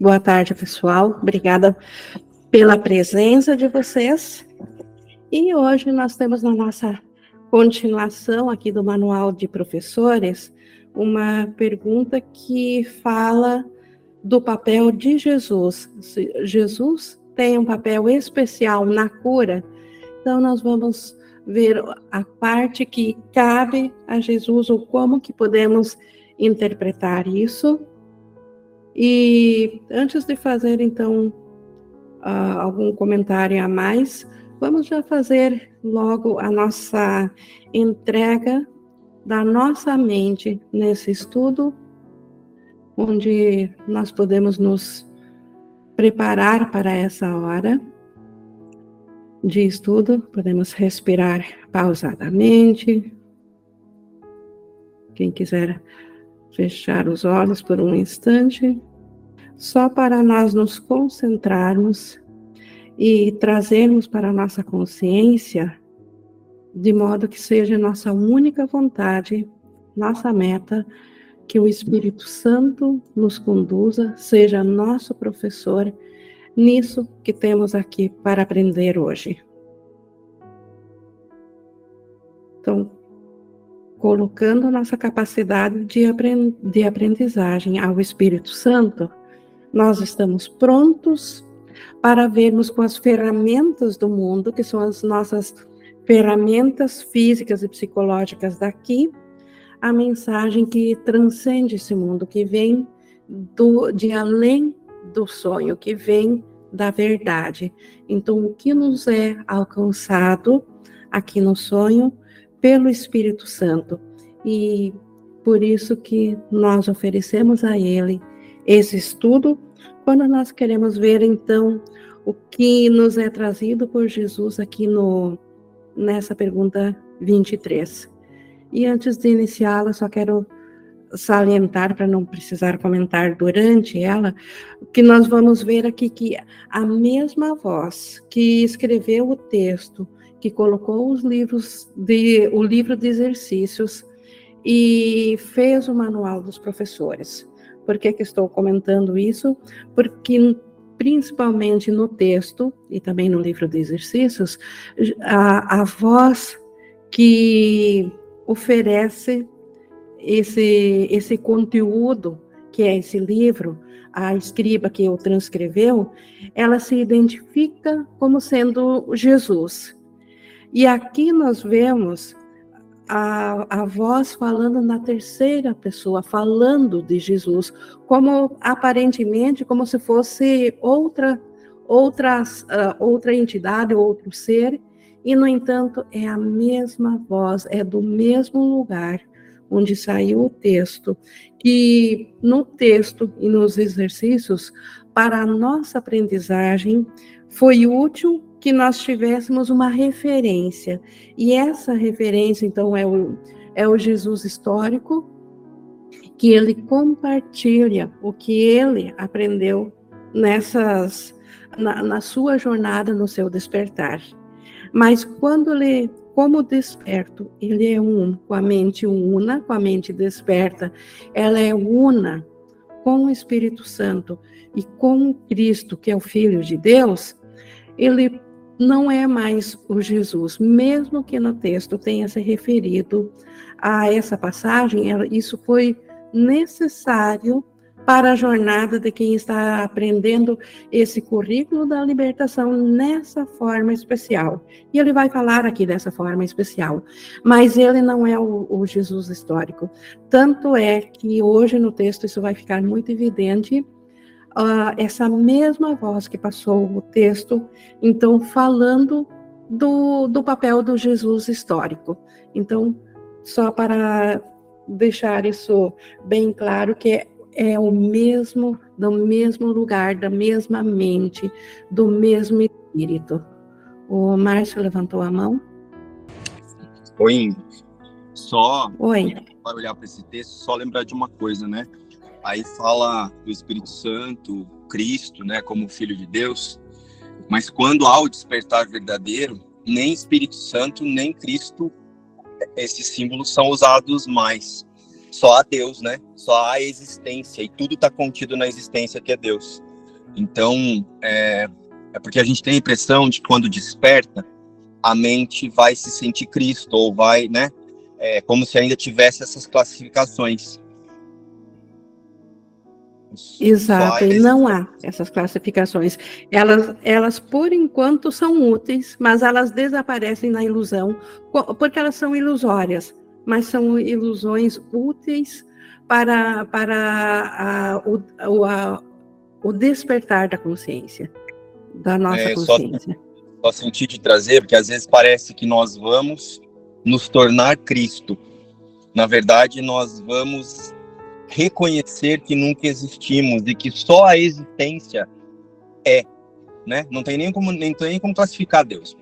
Boa tarde, pessoal. Obrigada pela presença de vocês. E hoje nós temos na nossa continuação aqui do Manual de Professores uma pergunta que fala do papel de Jesus. Jesus tem um papel especial na cura, então nós vamos ver a parte que cabe a Jesus ou como que podemos interpretar isso. E antes de fazer então uh, algum comentário a mais, vamos já fazer logo a nossa entrega da nossa mente nesse estudo, onde nós podemos nos preparar para essa hora de estudo, podemos respirar pausadamente. Quem quiser fechar os olhos por um instante, só para nós nos concentrarmos e trazermos para a nossa consciência de modo que seja nossa única vontade, nossa meta, que o Espírito Santo nos conduza, seja nosso professor nisso que temos aqui para aprender hoje. Então, colocando nossa capacidade de, de aprendizagem ao Espírito Santo, nós estamos prontos para vermos com as ferramentas do mundo, que são as nossas ferramentas físicas e psicológicas daqui, a mensagem que transcende esse mundo, que vem do, de além do sonho, que vem da verdade. Então, o que nos é alcançado aqui no sonho pelo Espírito Santo. E por isso que nós oferecemos a Ele esse estudo, quando nós queremos ver, então, o que nos é trazido por Jesus aqui no nessa pergunta 23. E antes de iniciá-la, só quero salientar, para não precisar comentar durante ela, que nós vamos ver aqui que a mesma voz que escreveu o texto, que colocou os livros de o livro de exercícios e fez o manual dos professores. Por que, que estou comentando isso? Porque principalmente no texto e também no livro de exercícios, a, a voz que oferece esse, esse conteúdo, que é esse livro, a escriba que o transcreveu, ela se identifica como sendo Jesus. E aqui nós vemos a, a voz falando na terceira pessoa, falando de Jesus, como aparentemente como se fosse outra outra, uh, outra entidade, outro ser, e no entanto é a mesma voz, é do mesmo lugar onde saiu o texto, que no texto e nos exercícios, para a nossa aprendizagem, foi útil que nós tivéssemos uma referência. E essa referência, então, é o, é o Jesus histórico, que ele compartilha o que ele aprendeu nessas na, na sua jornada no seu despertar. Mas quando ele, como desperto, ele é um com a mente una, com a mente desperta, ela é una com o Espírito Santo e com Cristo, que é o Filho de Deus, ele não é mais o Jesus, mesmo que no texto tenha se referido a essa passagem, isso foi necessário para a jornada de quem está aprendendo esse currículo da libertação nessa forma especial. E ele vai falar aqui dessa forma especial, mas ele não é o, o Jesus histórico. Tanto é que hoje no texto isso vai ficar muito evidente uh, essa mesma voz que passou o texto, então, falando do, do papel do Jesus histórico. Então, só para deixar isso bem claro, que é, é o mesmo, do mesmo lugar, da mesma mente, do mesmo espírito. O Márcio levantou a mão. Oi. Só Oi. para olhar para esse texto, só lembrar de uma coisa, né? Aí fala do Espírito Santo, Cristo, né, como Filho de Deus. Mas quando há o despertar verdadeiro, nem Espírito Santo, nem Cristo, esses símbolos são usados mais. Só a Deus, né? Só a existência. E tudo está contido na existência que é Deus. Então, é, é porque a gente tem a impressão de que quando desperta, a mente vai se sentir Cristo, ou vai, né? É como se ainda tivesse essas classificações. Exato, e não há essas classificações. Elas, elas, por enquanto, são úteis, mas elas desaparecem na ilusão, porque elas são ilusórias, mas são ilusões úteis para, para a, o, a, o despertar da consciência, da nossa é, consciência. Só, só senti de trazer, porque às vezes parece que nós vamos nos tornar Cristo. Na verdade, nós vamos reconhecer que nunca existimos e que só a existência é, né? Não tem nem como nem tem nem como classificar Deus,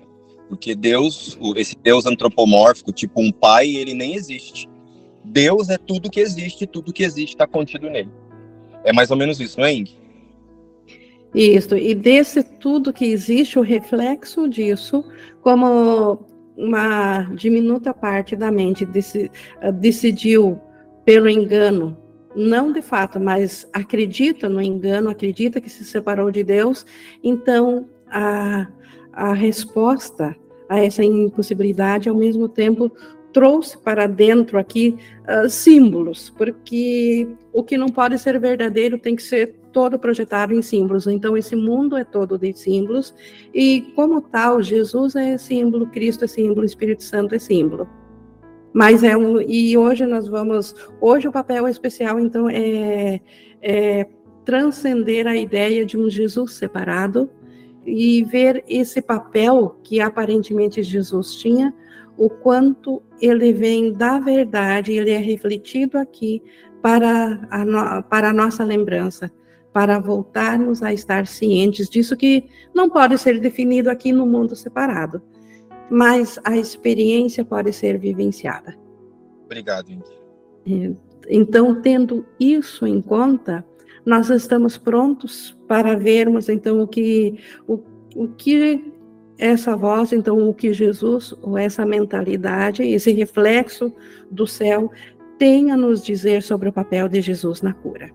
porque Deus, esse Deus antropomórfico, tipo um pai, ele nem existe. Deus é tudo que existe, tudo que existe está contido nele. É mais ou menos isso, não é? Isso, e desse tudo que existe, o reflexo disso, como uma diminuta parte da mente decidiu pelo engano não de fato, mas acredita no engano, acredita que se separou de Deus, então a, a resposta a essa impossibilidade, ao mesmo tempo, trouxe para dentro aqui uh, símbolos, porque o que não pode ser verdadeiro tem que ser todo projetado em símbolos. Então, esse mundo é todo de símbolos, e como tal, Jesus é símbolo, Cristo é símbolo, Espírito Santo é símbolo. Mas é um. E hoje nós vamos. Hoje o papel especial, então, é, é transcender a ideia de um Jesus separado e ver esse papel que aparentemente Jesus tinha, o quanto ele vem da verdade, ele é refletido aqui para a, para a nossa lembrança, para voltarmos a estar cientes disso que não pode ser definido aqui no mundo separado mas a experiência pode ser vivenciada. Obrigado, Indy. É, então, tendo isso em conta, nós estamos prontos para vermos então o que o, o que essa voz, então o que Jesus ou essa mentalidade, esse reflexo do céu tem a nos dizer sobre o papel de Jesus na cura.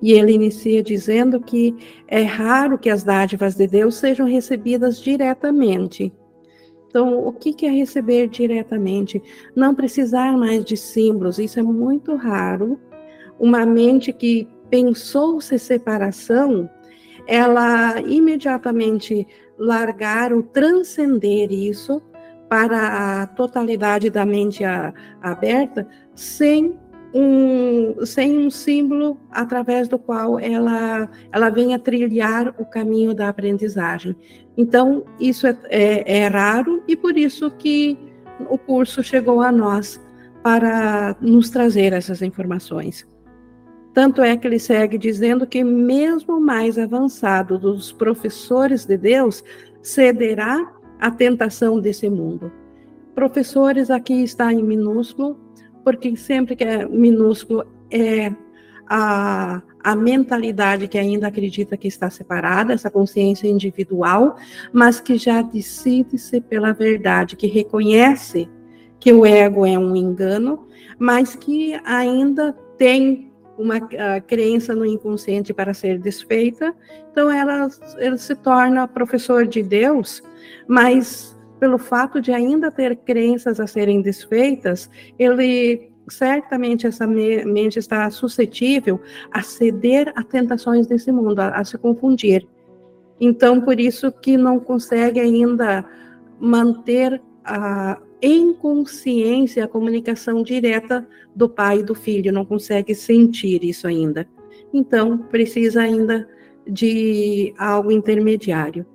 E ele inicia dizendo que é raro que as dádivas de Deus sejam recebidas diretamente. Então, o que é receber diretamente? Não precisar mais de símbolos, isso é muito raro. Uma mente que pensou-se separação, ela imediatamente largar ou transcender isso para a totalidade da mente aberta, sem um, sem um símbolo através do qual ela, ela venha trilhar o caminho da aprendizagem. Então, isso é, é, é raro e por isso que o curso chegou a nós para nos trazer essas informações. Tanto é que ele segue dizendo que, mesmo mais avançado dos professores de Deus, cederá à tentação desse mundo. Professores aqui está em minúsculo, porque sempre que é minúsculo é a, a mentalidade que ainda acredita que está separada, essa consciência individual, mas que já decide-se pela verdade, que reconhece que o ego é um engano, mas que ainda tem uma crença no inconsciente para ser desfeita, então ela, ela se torna professor de Deus, mas pelo fato de ainda ter crenças a serem desfeitas, ele certamente essa mente está suscetível a ceder a tentações desse mundo, a, a se confundir. Então, por isso que não consegue ainda manter a, em consciência a comunicação direta do pai e do filho, não consegue sentir isso ainda. Então, precisa ainda de algo intermediário.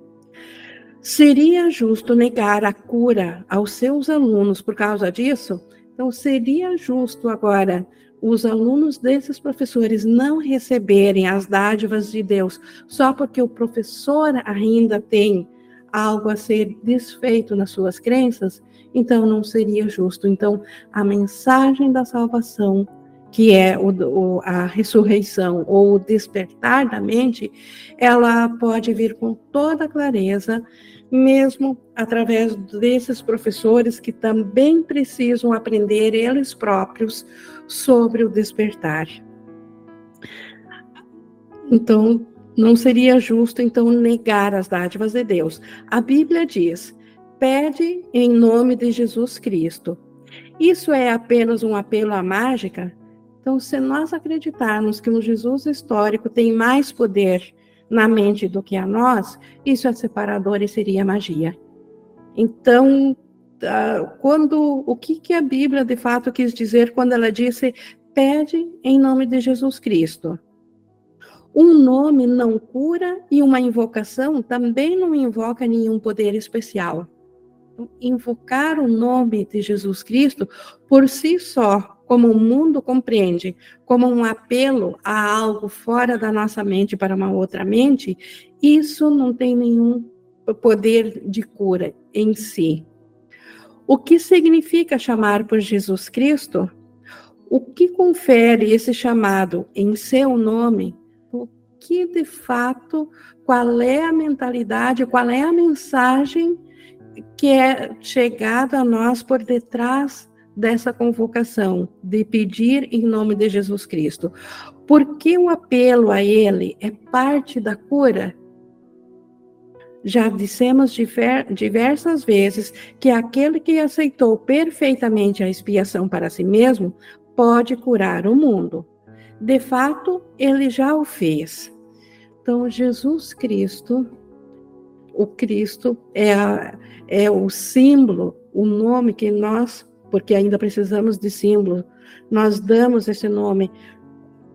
Seria justo negar a cura aos seus alunos por causa disso? Então, seria justo agora os alunos desses professores não receberem as dádivas de Deus só porque o professor ainda tem algo a ser desfeito nas suas crenças? Então, não seria justo. Então, a mensagem da salvação que é o, o, a ressurreição ou o despertar da mente, ela pode vir com toda clareza mesmo através desses professores que também precisam aprender eles próprios sobre o despertar. Então, não seria justo, então, negar as dádivas de Deus. A Bíblia diz: pede em nome de Jesus Cristo. Isso é apenas um apelo à mágica? Então, se nós acreditarmos que um Jesus histórico tem mais poder na mente do que a nós, isso é separador e seria magia. Então, ah, quando o que, que a Bíblia de fato quis dizer quando ela disse pede em nome de Jesus Cristo? Um nome não cura e uma invocação também não invoca nenhum poder especial. Invocar o nome de Jesus Cristo por si só, como o mundo compreende, como um apelo a algo fora da nossa mente para uma outra mente, isso não tem nenhum poder de cura em si. O que significa chamar por Jesus Cristo? O que confere esse chamado em seu nome que de fato, qual é a mentalidade, qual é a mensagem que é chegada a nós por detrás dessa convocação, de pedir em nome de Jesus Cristo. Porque o apelo a Ele é parte da cura? Já dissemos diversas vezes que aquele que aceitou perfeitamente a expiação para si mesmo pode curar o mundo. De fato, ele já o fez. Então, Jesus Cristo, o Cristo é, a, é o símbolo, o nome que nós, porque ainda precisamos de símbolo, nós damos esse nome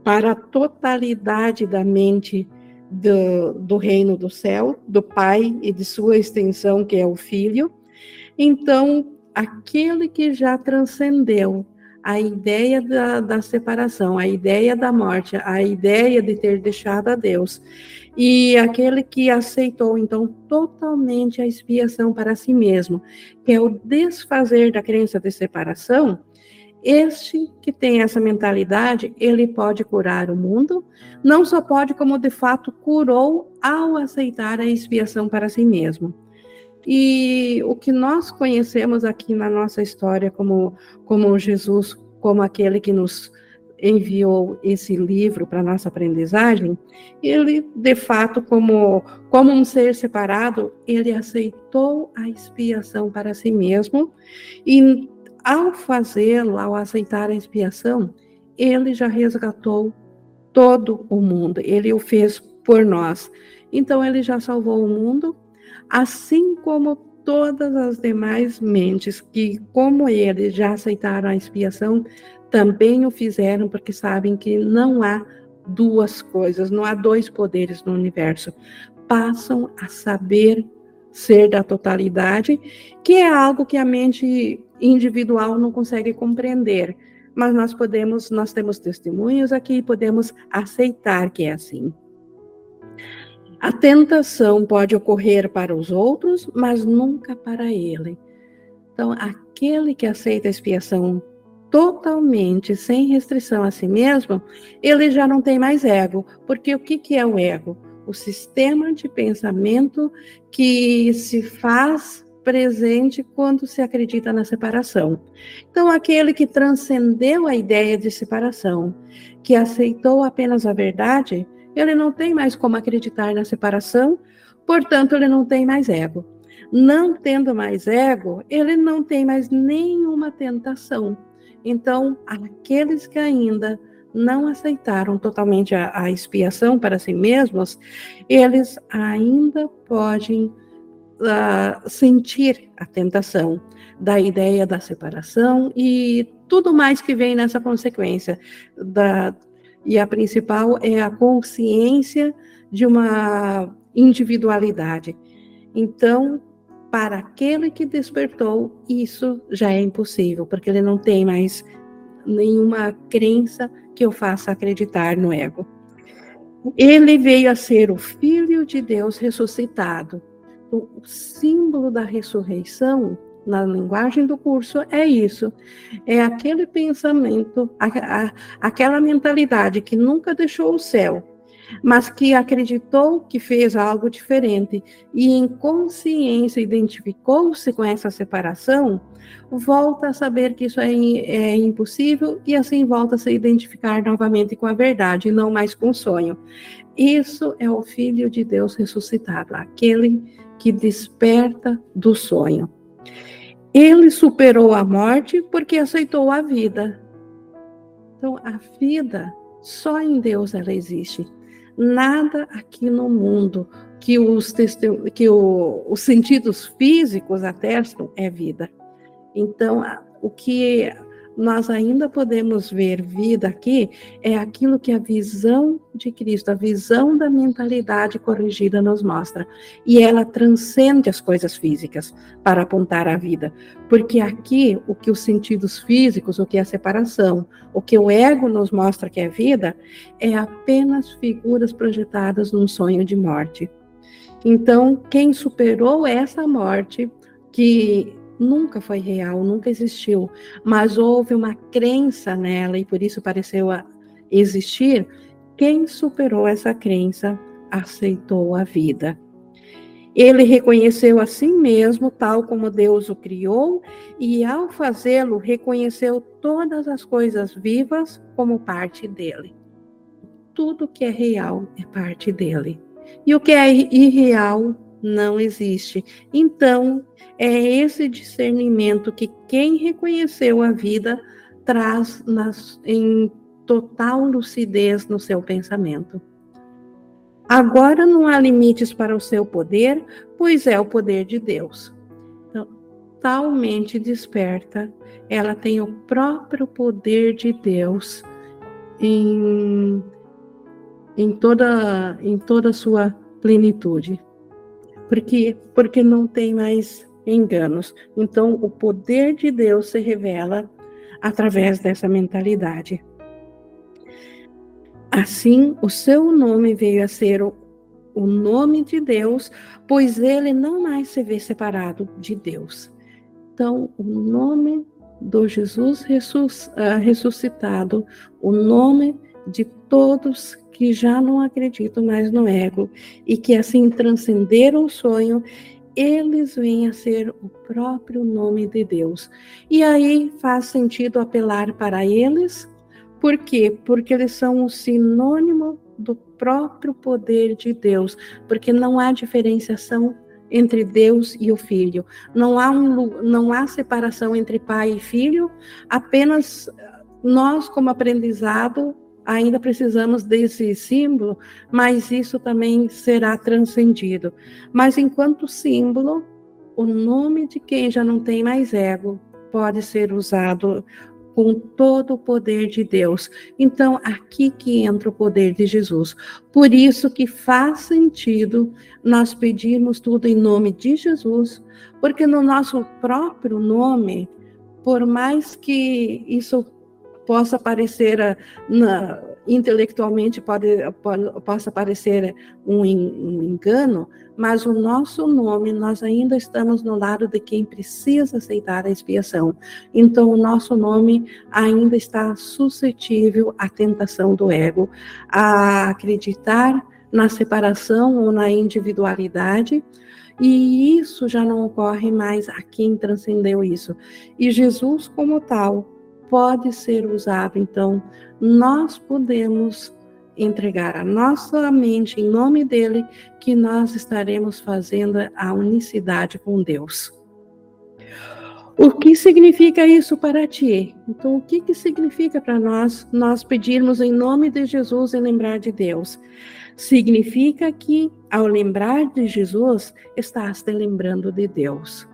para a totalidade da mente do, do reino do céu, do Pai e de sua extensão, que é o Filho. Então, aquele que já transcendeu a ideia da, da separação, a ideia da morte, a ideia de ter deixado a Deus. E aquele que aceitou, então, totalmente a expiação para si mesmo, que é o desfazer da crença de separação, este que tem essa mentalidade, ele pode curar o mundo, não só pode, como de fato curou ao aceitar a expiação para si mesmo. E o que nós conhecemos aqui na nossa história como, como Jesus, como aquele que nos enviou esse livro para nossa aprendizagem, ele, de fato, como, como um ser separado, ele aceitou a expiação para si mesmo, e ao fazê-lo, ao aceitar a expiação, ele já resgatou todo o mundo, ele o fez por nós. Então, ele já salvou o mundo, assim como todas as demais mentes que, como ele, já aceitaram a expiação, também o fizeram porque sabem que não há duas coisas, não há dois poderes no universo. Passam a saber ser da totalidade, que é algo que a mente individual não consegue compreender. Mas nós podemos, nós temos testemunhos aqui podemos aceitar que é assim. A tentação pode ocorrer para os outros, mas nunca para ele. Então, aquele que aceita a expiação totalmente, sem restrição a si mesmo, ele já não tem mais ego. Porque o que, que é o ego? O sistema de pensamento que se faz presente quando se acredita na separação. Então, aquele que transcendeu a ideia de separação, que aceitou apenas a verdade, ele não tem mais como acreditar na separação, portanto, ele não tem mais ego. Não tendo mais ego, ele não tem mais nenhuma tentação. Então, aqueles que ainda não aceitaram totalmente a, a expiação para si mesmos, eles ainda podem uh, sentir a tentação da ideia da separação e tudo mais que vem nessa consequência da, e a principal é a consciência de uma individualidade. Então, para aquele que despertou, isso já é impossível, porque ele não tem mais nenhuma crença que o faça acreditar no ego. Ele veio a ser o Filho de Deus ressuscitado. O símbolo da ressurreição na linguagem do curso é isso. É aquele pensamento, a, a, aquela mentalidade que nunca deixou o céu, mas que acreditou que fez algo diferente e em consciência identificou-se com essa separação, volta a saber que isso é, é, impossível e assim volta a se identificar novamente com a verdade, não mais com o sonho. Isso é o Filho de Deus ressuscitado, aquele que desperta do sonho. Ele superou a morte porque aceitou a vida. Então, a vida só em Deus ela existe. Nada aqui no mundo que os, que o, os sentidos físicos atestam é vida. Então, o que nós ainda podemos ver vida aqui é aquilo que a visão de Cristo, a visão da mentalidade corrigida nos mostra. E ela transcende as coisas físicas para apontar a vida. Porque aqui, o que os sentidos físicos, o que é a separação, o que o ego nos mostra que é vida, é apenas figuras projetadas num sonho de morte. Então, quem superou essa morte, que nunca foi real, nunca existiu, mas houve uma crença nela e por isso pareceu existir. Quem superou essa crença aceitou a vida. Ele reconheceu a si mesmo tal como Deus o criou e, ao fazê-lo, reconheceu todas as coisas vivas como parte dele. Tudo que é real é parte dele. E o que é irreal não existe. Então, é esse discernimento que quem reconheceu a vida traz nas, em total lucidez no seu pensamento. Agora não há limites para o seu poder, pois é o poder de Deus. Então, talmente desperta, ela tem o próprio poder de Deus em, em toda em toda a sua plenitude porque, porque não tem mais enganos. Então, o poder de Deus se revela através dessa mentalidade. Assim, o seu nome veio a ser o, o nome de Deus, pois ele não mais se vê separado de Deus. Então, o nome do Jesus ah, ressuscitado, o nome de todos que já não acreditam mais no ego e que assim transcenderam o sonho, eles vêm a ser o próprio nome de Deus. E aí faz sentido apelar para eles, por quê? Porque eles são o sinônimo do próprio poder de Deus, porque não há diferenciação entre Deus e o Filho. Não há, um, não há separação entre pai e filho, apenas nós, como aprendizado, ainda precisamos desse símbolo, mas isso também será transcendido. Mas enquanto símbolo, o nome de quem já não tem mais ego pode ser usado com todo o poder de Deus. Então, aqui que entra o poder de Jesus. Por isso que faz sentido nós pedirmos tudo em nome de Jesus, porque no nosso próprio nome, por mais que isso possa parecer ah, na, intelectualmente pode, pode, possa parecer um, um engano, mas o nosso nome nós ainda estamos no lado de quem precisa aceitar a expiação. Então o nosso nome ainda está suscetível à tentação do ego, a acreditar na separação ou na individualidade. E isso já não ocorre mais a quem transcendeu isso. E Jesus, como tal, pode ser usado. Então, nós podemos entregar a nossa mente em nome dele, que nós estaremos fazendo a unicidade com Deus. O que significa isso para ti? Então, o que, que significa para nós nós pedirmos em nome de Jesus e lembrar de Deus? Significa que, ao lembrar de Jesus, estás te lembrando de Deus.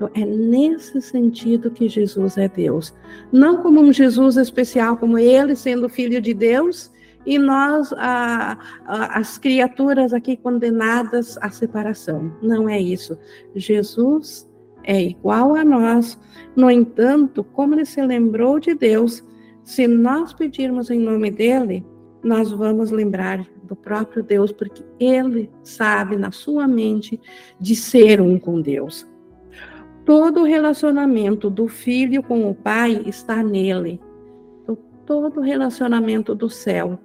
Então, é nesse sentido que Jesus é Deus. Não como um Jesus especial, como ele sendo filho de Deus, e nós, a, a, as criaturas aqui condenadas à separação. Não é isso. Jesus é igual a nós. No entanto, como ele se lembrou de Deus, se nós pedirmos em nome dele, nós vamos lembrar do próprio Deus, porque ele sabe na sua mente de ser um com Deus. Todo o relacionamento do filho com o pai está nele. Então, todo o relacionamento do céu,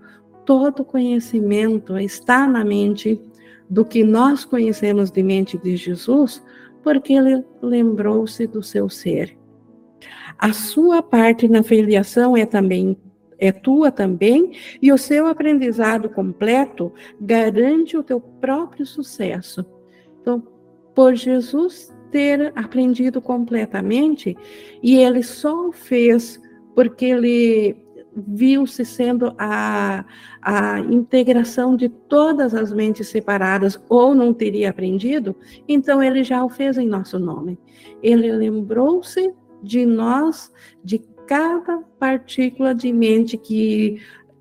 todo conhecimento está na mente do que nós conhecemos de mente de Jesus, porque ele lembrou-se do seu ser. A sua parte na filiação é também é tua também, e o seu aprendizado completo garante o teu próprio sucesso. Então, por Jesus ter aprendido completamente, e ele só o fez porque ele viu-se sendo a, a integração de todas as mentes separadas, ou não teria aprendido, então ele já o fez em nosso nome. Ele lembrou-se de nós, de cada partícula de mente que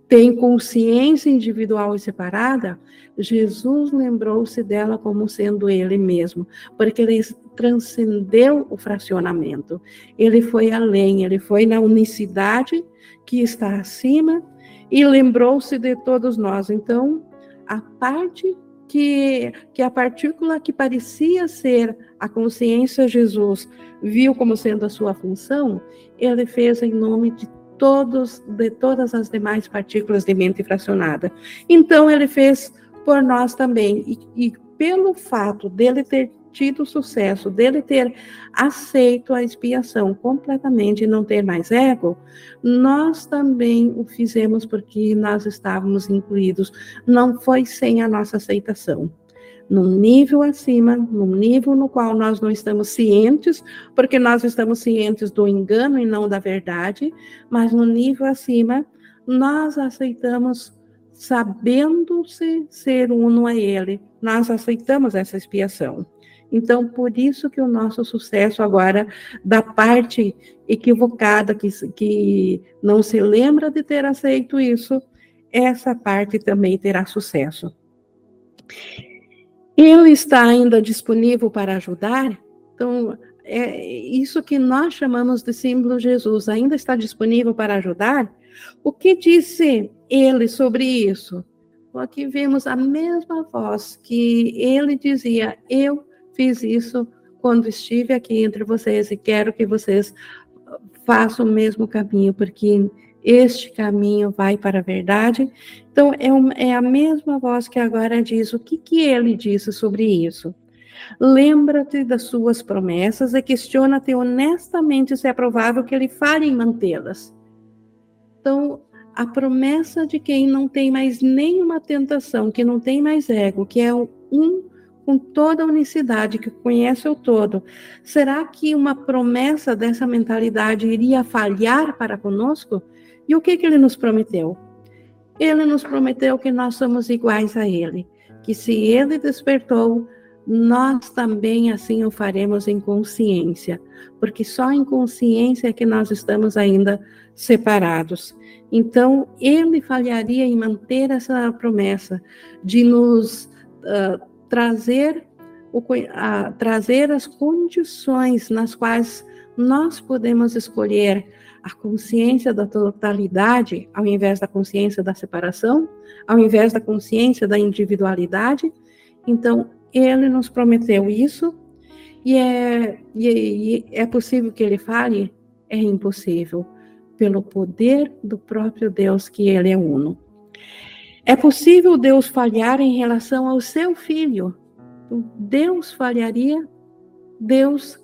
tem consciência individual e separada, Jesus lembrou-se dela como sendo ele mesmo, porque ele transcendeu o fracionamento. Ele foi além, ele foi na unicidade que está acima e lembrou-se de todos nós. Então, a parte que, que a partícula que parecia ser a consciência Jesus viu como sendo a sua função, ele fez em nome de todos de todas as demais partículas de mente fracionada. Então ele fez por nós também e, e pelo fato dele ter tido sucesso, dele ter aceito a expiação completamente e não ter mais ego, nós também o fizemos porque nós estávamos incluídos. Não foi sem a nossa aceitação num nível acima, num nível no qual nós não estamos cientes, porque nós estamos cientes do engano e não da verdade, mas no nível acima, nós aceitamos sabendo-se ser uno a Ele, nós aceitamos essa expiação. Então, por isso que o nosso sucesso agora, da parte equivocada, que, que não se lembra de ter aceito isso, essa parte também terá sucesso. Ele está ainda disponível para ajudar? Então, é isso que nós chamamos de símbolo Jesus, ainda está disponível para ajudar? O que disse ele sobre isso? Aqui vemos a mesma voz que ele dizia: Eu fiz isso quando estive aqui entre vocês e quero que vocês façam o mesmo caminho, porque este caminho vai para a verdade. Então, é, uma, é a mesma voz que agora diz o que, que ele disse sobre isso. Lembra-te das suas promessas e questiona-te honestamente se é provável que ele fale em mantê-las. Então, a promessa de quem não tem mais nenhuma tentação, que não tem mais ego, que é um com toda a unicidade, que conhece o todo, será que uma promessa dessa mentalidade iria falhar para conosco? E o que, que ele nos prometeu? Ele nos prometeu que nós somos iguais a ele, que se ele despertou, nós também assim o faremos em consciência, porque só em consciência é que nós estamos ainda separados. Então, ele falharia em manter essa promessa de nos uh, trazer, o, uh, trazer as condições nas quais nós podemos escolher a consciência da totalidade ao invés da consciência da separação, ao invés da consciência da individualidade. Então, ele nos prometeu isso, e é, e é possível que ele fale? É impossível, pelo poder do próprio Deus, que ele é uno. É possível Deus falhar em relação ao seu filho? Deus falharia? Deus,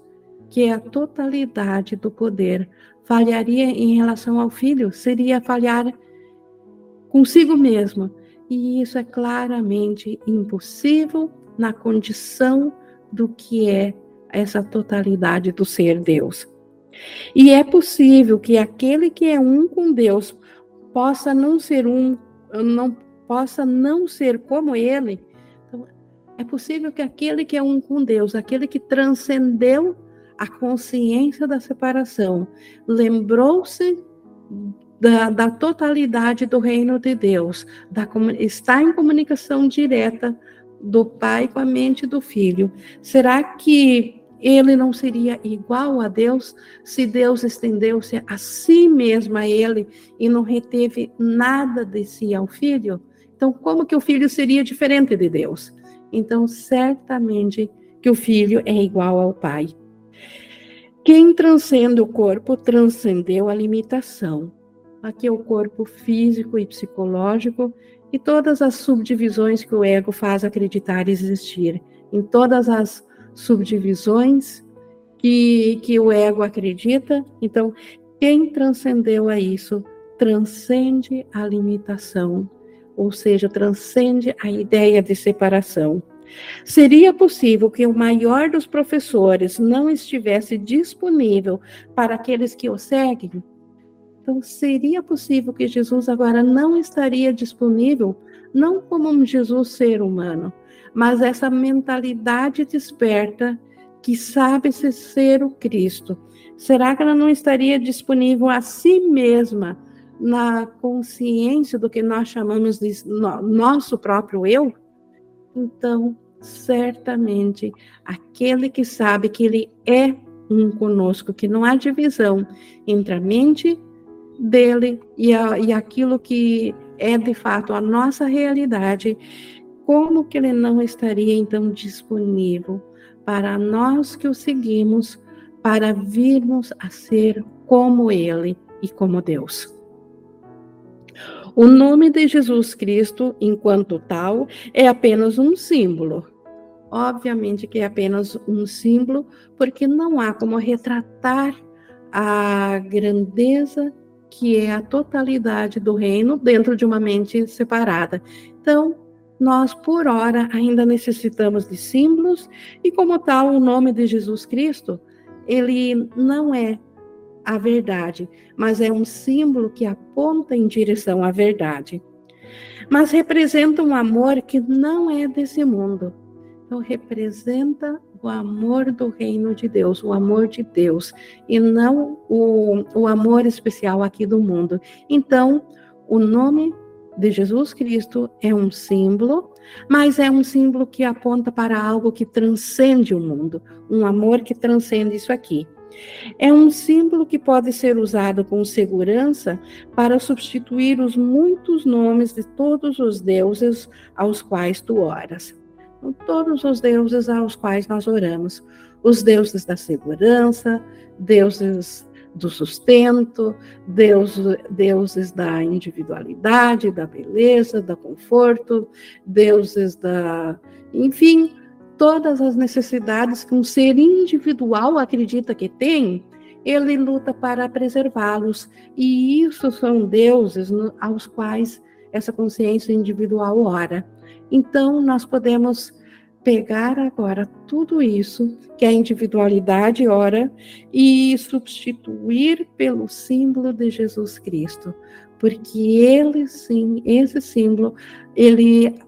que é a totalidade do poder, falharia em relação ao filho, seria falhar consigo mesmo. E isso é claramente impossível na condição do que é essa totalidade do ser Deus. E é possível que aquele que é um com Deus possa não ser um, não possa não ser como ele. Então, é possível que aquele que é um com Deus, aquele que transcendeu a consciência da separação, lembrou-se da, da, totalidade do reino de Deus, da, está em comunicação direta do pai com a mente do filho. Será que ele não seria igual a Deus se Deus estendeu-se a si mesmo a ele e não reteve nada de si ao filho? Então, como que o filho seria diferente de Deus? Então, certamente que o filho é igual ao pai. Quem transcende o corpo transcendeu a limitação. aqui é o corpo físico e psicológico e todas as subdivisões que o ego faz acreditar existir. Em todas as subdivisões que, que o ego acredita, então, quem transcendeu a isso transcende a limitação, ou seja, transcende a ideia de separação. Seria possível que o maior dos professores não estivesse disponível para aqueles que o seguem? Então, seria possível que Jesus agora não estaria disponível, não como um Jesus ser humano, mas essa mentalidade desperta que sabe se ser o Cristo. Será que ela não estaria disponível a si mesma na consciência do que nós chamamos de nosso próprio eu? Então, certamente, aquele que sabe que ele é um conosco, que não há divisão entre a mente dele e, a, e aquilo que é de fato a nossa realidade, como que ele não estaria então disponível para nós que o seguimos, para virmos a ser como ele e como Deus? O nome de Jesus Cristo, enquanto tal, é apenas um símbolo. Obviamente que é apenas um símbolo, porque não há como retratar a grandeza que é a totalidade do reino dentro de uma mente separada. Então, nós, por hora, ainda necessitamos de símbolos, e como tal, o nome de Jesus Cristo, ele não é a verdade, mas é um símbolo que aponta em direção à verdade. Mas representa um amor que não é desse mundo. Então, representa o amor do reino de Deus, o amor de Deus, e não o, o amor especial aqui do mundo. Então, o nome de Jesus Cristo é um símbolo, mas é um símbolo que aponta para algo que transcende o mundo, um amor que transcende isso aqui. É um símbolo que pode ser usado com segurança para substituir os muitos nomes de todos os deuses aos quais tu oras. Então, todos os deuses aos quais nós oramos. Os deuses da segurança, deuses do sustento, deus, deuses da individualidade, da beleza, da conforto, deuses da. Enfim, todas as necessidades que um ser individual acredita que tem, ele luta para preservá-los. E isso são deuses aos quais essa consciência individual ora. Então, nós podemos pegar agora tudo isso que a individualidade ora e substituir pelo símbolo de Jesus Cristo, porque ele sim, esse símbolo, ele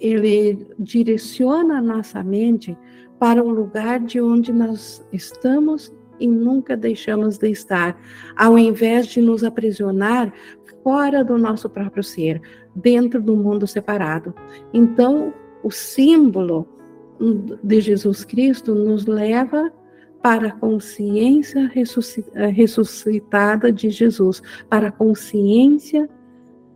ele direciona a nossa mente para o lugar de onde nós estamos e nunca deixamos de estar, ao invés de nos aprisionar fora do nosso próprio ser, dentro do mundo separado. Então, o símbolo de Jesus Cristo nos leva para a consciência ressuscitada de Jesus, para a consciência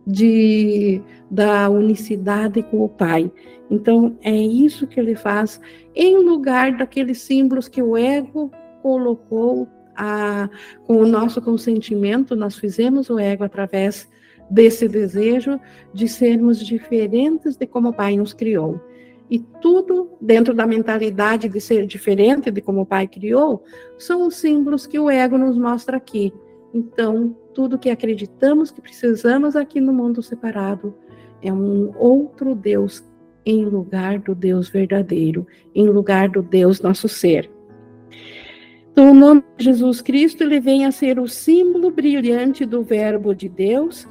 de, da unicidade com o Pai. Então, é isso que ele faz, em lugar daqueles símbolos que o ego colocou a, com o nosso consentimento, nós fizemos o ego através desse desejo de sermos diferentes de como o Pai nos criou. E tudo dentro da mentalidade de ser diferente de como o Pai criou, são os símbolos que o ego nos mostra aqui. Então, tudo que acreditamos que precisamos aqui no mundo separado é um outro Deus em lugar do Deus verdadeiro, em lugar do Deus nosso ser. Então, o nome de Jesus Cristo ele vem a ser o símbolo brilhante do Verbo de Deus,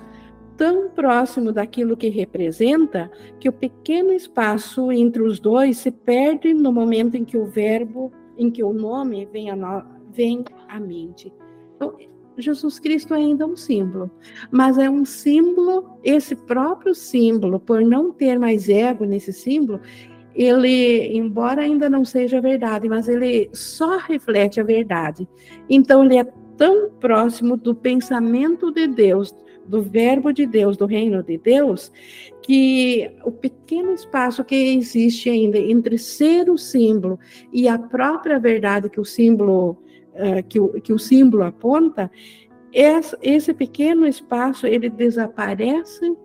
tão próximo daquilo que representa, que o pequeno espaço entre os dois se perde no momento em que o verbo, em que o nome vem à, vem à mente. Então, Jesus Cristo é ainda um símbolo, mas é um símbolo, esse próprio símbolo, por não ter mais ego nesse símbolo, ele, embora ainda não seja verdade, mas ele só reflete a verdade. Então, ele é tão próximo do pensamento de Deus, do verbo de Deus, do reino de Deus, que o pequeno espaço que existe ainda entre ser o símbolo e a própria verdade que o símbolo uh, que, o, que o símbolo aponta esse pequeno espaço ele desaparece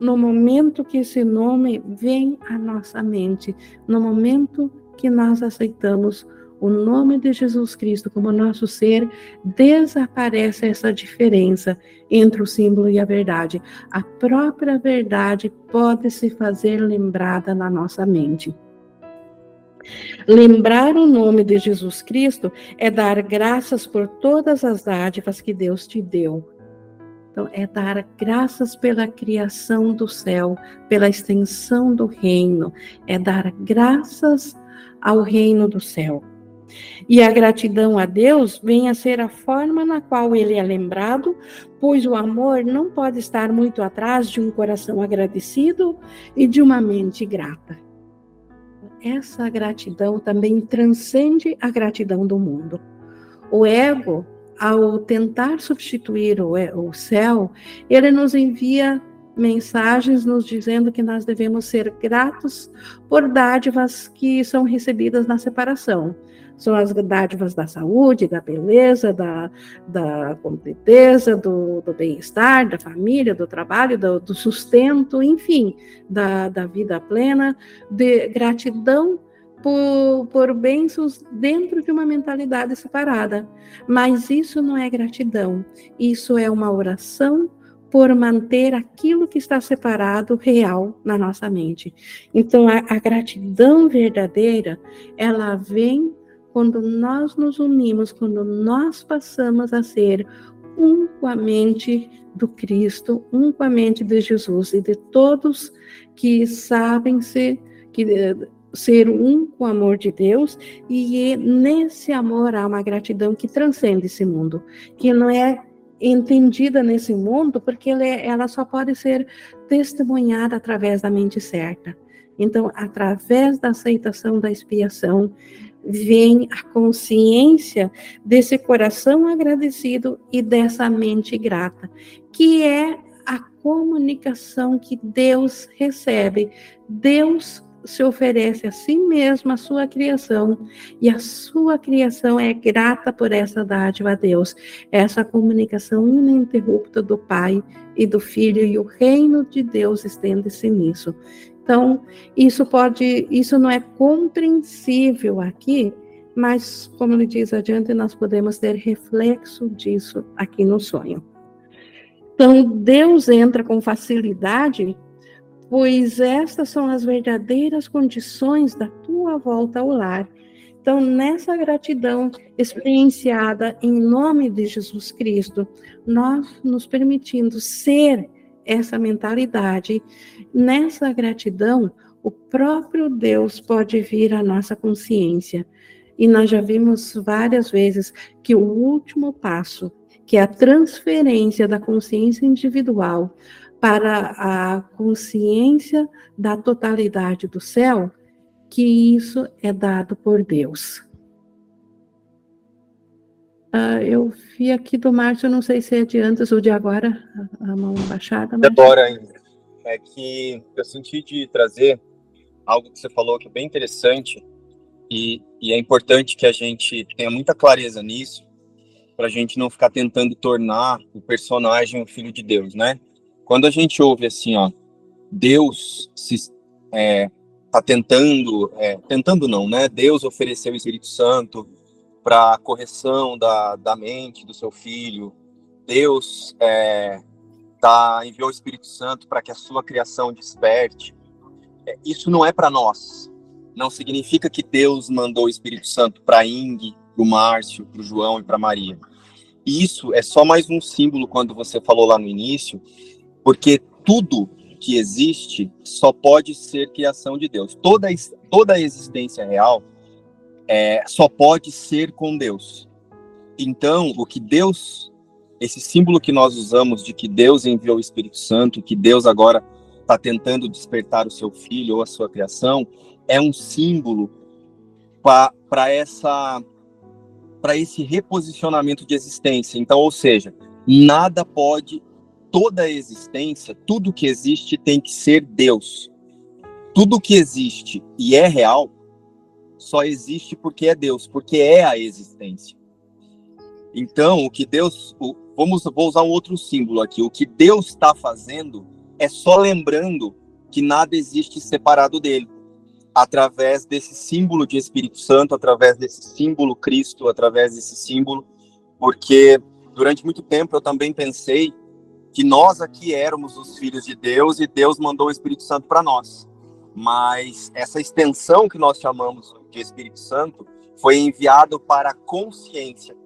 no momento que esse nome vem à nossa mente, no momento que nós aceitamos o nome de Jesus Cristo como nosso ser, desaparece essa diferença entre o símbolo e a verdade. A própria verdade pode se fazer lembrada na nossa mente. Lembrar o nome de Jesus Cristo é dar graças por todas as dádivas que Deus te deu. Então, é dar graças pela criação do céu, pela extensão do reino, é dar graças ao reino do céu. E a gratidão a Deus vem a ser a forma na qual ele é lembrado, pois o amor não pode estar muito atrás de um coração agradecido e de uma mente grata. Essa gratidão também transcende a gratidão do mundo. O ego, ao tentar substituir o céu, ele nos envia mensagens nos dizendo que nós devemos ser gratos por dádivas que são recebidas na separação são as dádivas da saúde, da beleza, da, da completeza, do, do bem-estar, da família, do trabalho, do, do sustento, enfim, da, da vida plena, de gratidão por, por bênçãos dentro de uma mentalidade separada. Mas isso não é gratidão, isso é uma oração por manter aquilo que está separado real na nossa mente. Então, a, a gratidão verdadeira, ela vem quando nós nos unimos, quando nós passamos a ser um com a mente do Cristo, um com a mente de Jesus e de todos que sabem ser, que, eh, ser um com o amor de Deus, e nesse amor há uma gratidão que transcende esse mundo, que não é entendida nesse mundo, porque ela, é, ela só pode ser testemunhada através da mente certa. Então, através da aceitação da expiação, vem a consciência desse coração agradecido e dessa mente grata, que é a comunicação que Deus recebe. Deus se oferece a si mesmo, a sua criação, e a sua criação é grata por essa dádiva a Deus, essa comunicação ininterrupta do Pai e do Filho, e o reino de Deus estende-se nisso. Então, isso pode, isso não é compreensível aqui, mas, como ele diz adiante, nós podemos ter reflexo disso aqui no sonho. Então, Deus entra com facilidade, pois estas são as verdadeiras condições da tua volta ao lar. Então, nessa gratidão experienciada em nome de Jesus Cristo, nós nos permitindo ser essa mentalidade, nessa gratidão, o próprio Deus pode vir à nossa consciência. E nós já vimos várias vezes que o último passo, que é a transferência da consciência individual para a consciência da totalidade do céu, que isso é dado por Deus. Uh, eu vi aqui do Márcio, não sei se é de antes ou de agora, a mão baixada. Mas... Agora ainda. É que eu senti de trazer algo que você falou que é bem interessante e, e é importante que a gente tenha muita clareza nisso para a gente não ficar tentando tornar o personagem o filho de Deus, né? Quando a gente ouve assim, ó, Deus se é, tá tentando, é, tentando não, né? Deus ofereceu o Espírito Santo, para correção da, da mente do seu filho. Deus é, tá, enviou o Espírito Santo para que a sua criação desperte. É, isso não é para nós. Não significa que Deus mandou o Espírito Santo para Ing, para o Márcio, para o João e para Maria. Isso é só mais um símbolo quando você falou lá no início, porque tudo que existe só pode ser criação de Deus. Toda, toda a existência real é, só pode ser com Deus. Então, o que Deus, esse símbolo que nós usamos de que Deus enviou o Espírito Santo, que Deus agora está tentando despertar o seu filho ou a sua criação, é um símbolo para essa para esse reposicionamento de existência. Então, ou seja, nada pode, toda a existência, tudo que existe tem que ser Deus. Tudo que existe e é real só existe porque é Deus, porque é a existência. Então, o que Deus vamos vou usar um outro símbolo aqui. O que Deus está fazendo é só lembrando que nada existe separado dele. Através desse símbolo de Espírito Santo, através desse símbolo Cristo, através desse símbolo, porque durante muito tempo eu também pensei que nós aqui éramos os filhos de Deus e Deus mandou o Espírito Santo para nós. Mas essa extensão que nós chamamos de Espírito Santo foi enviado para a consciência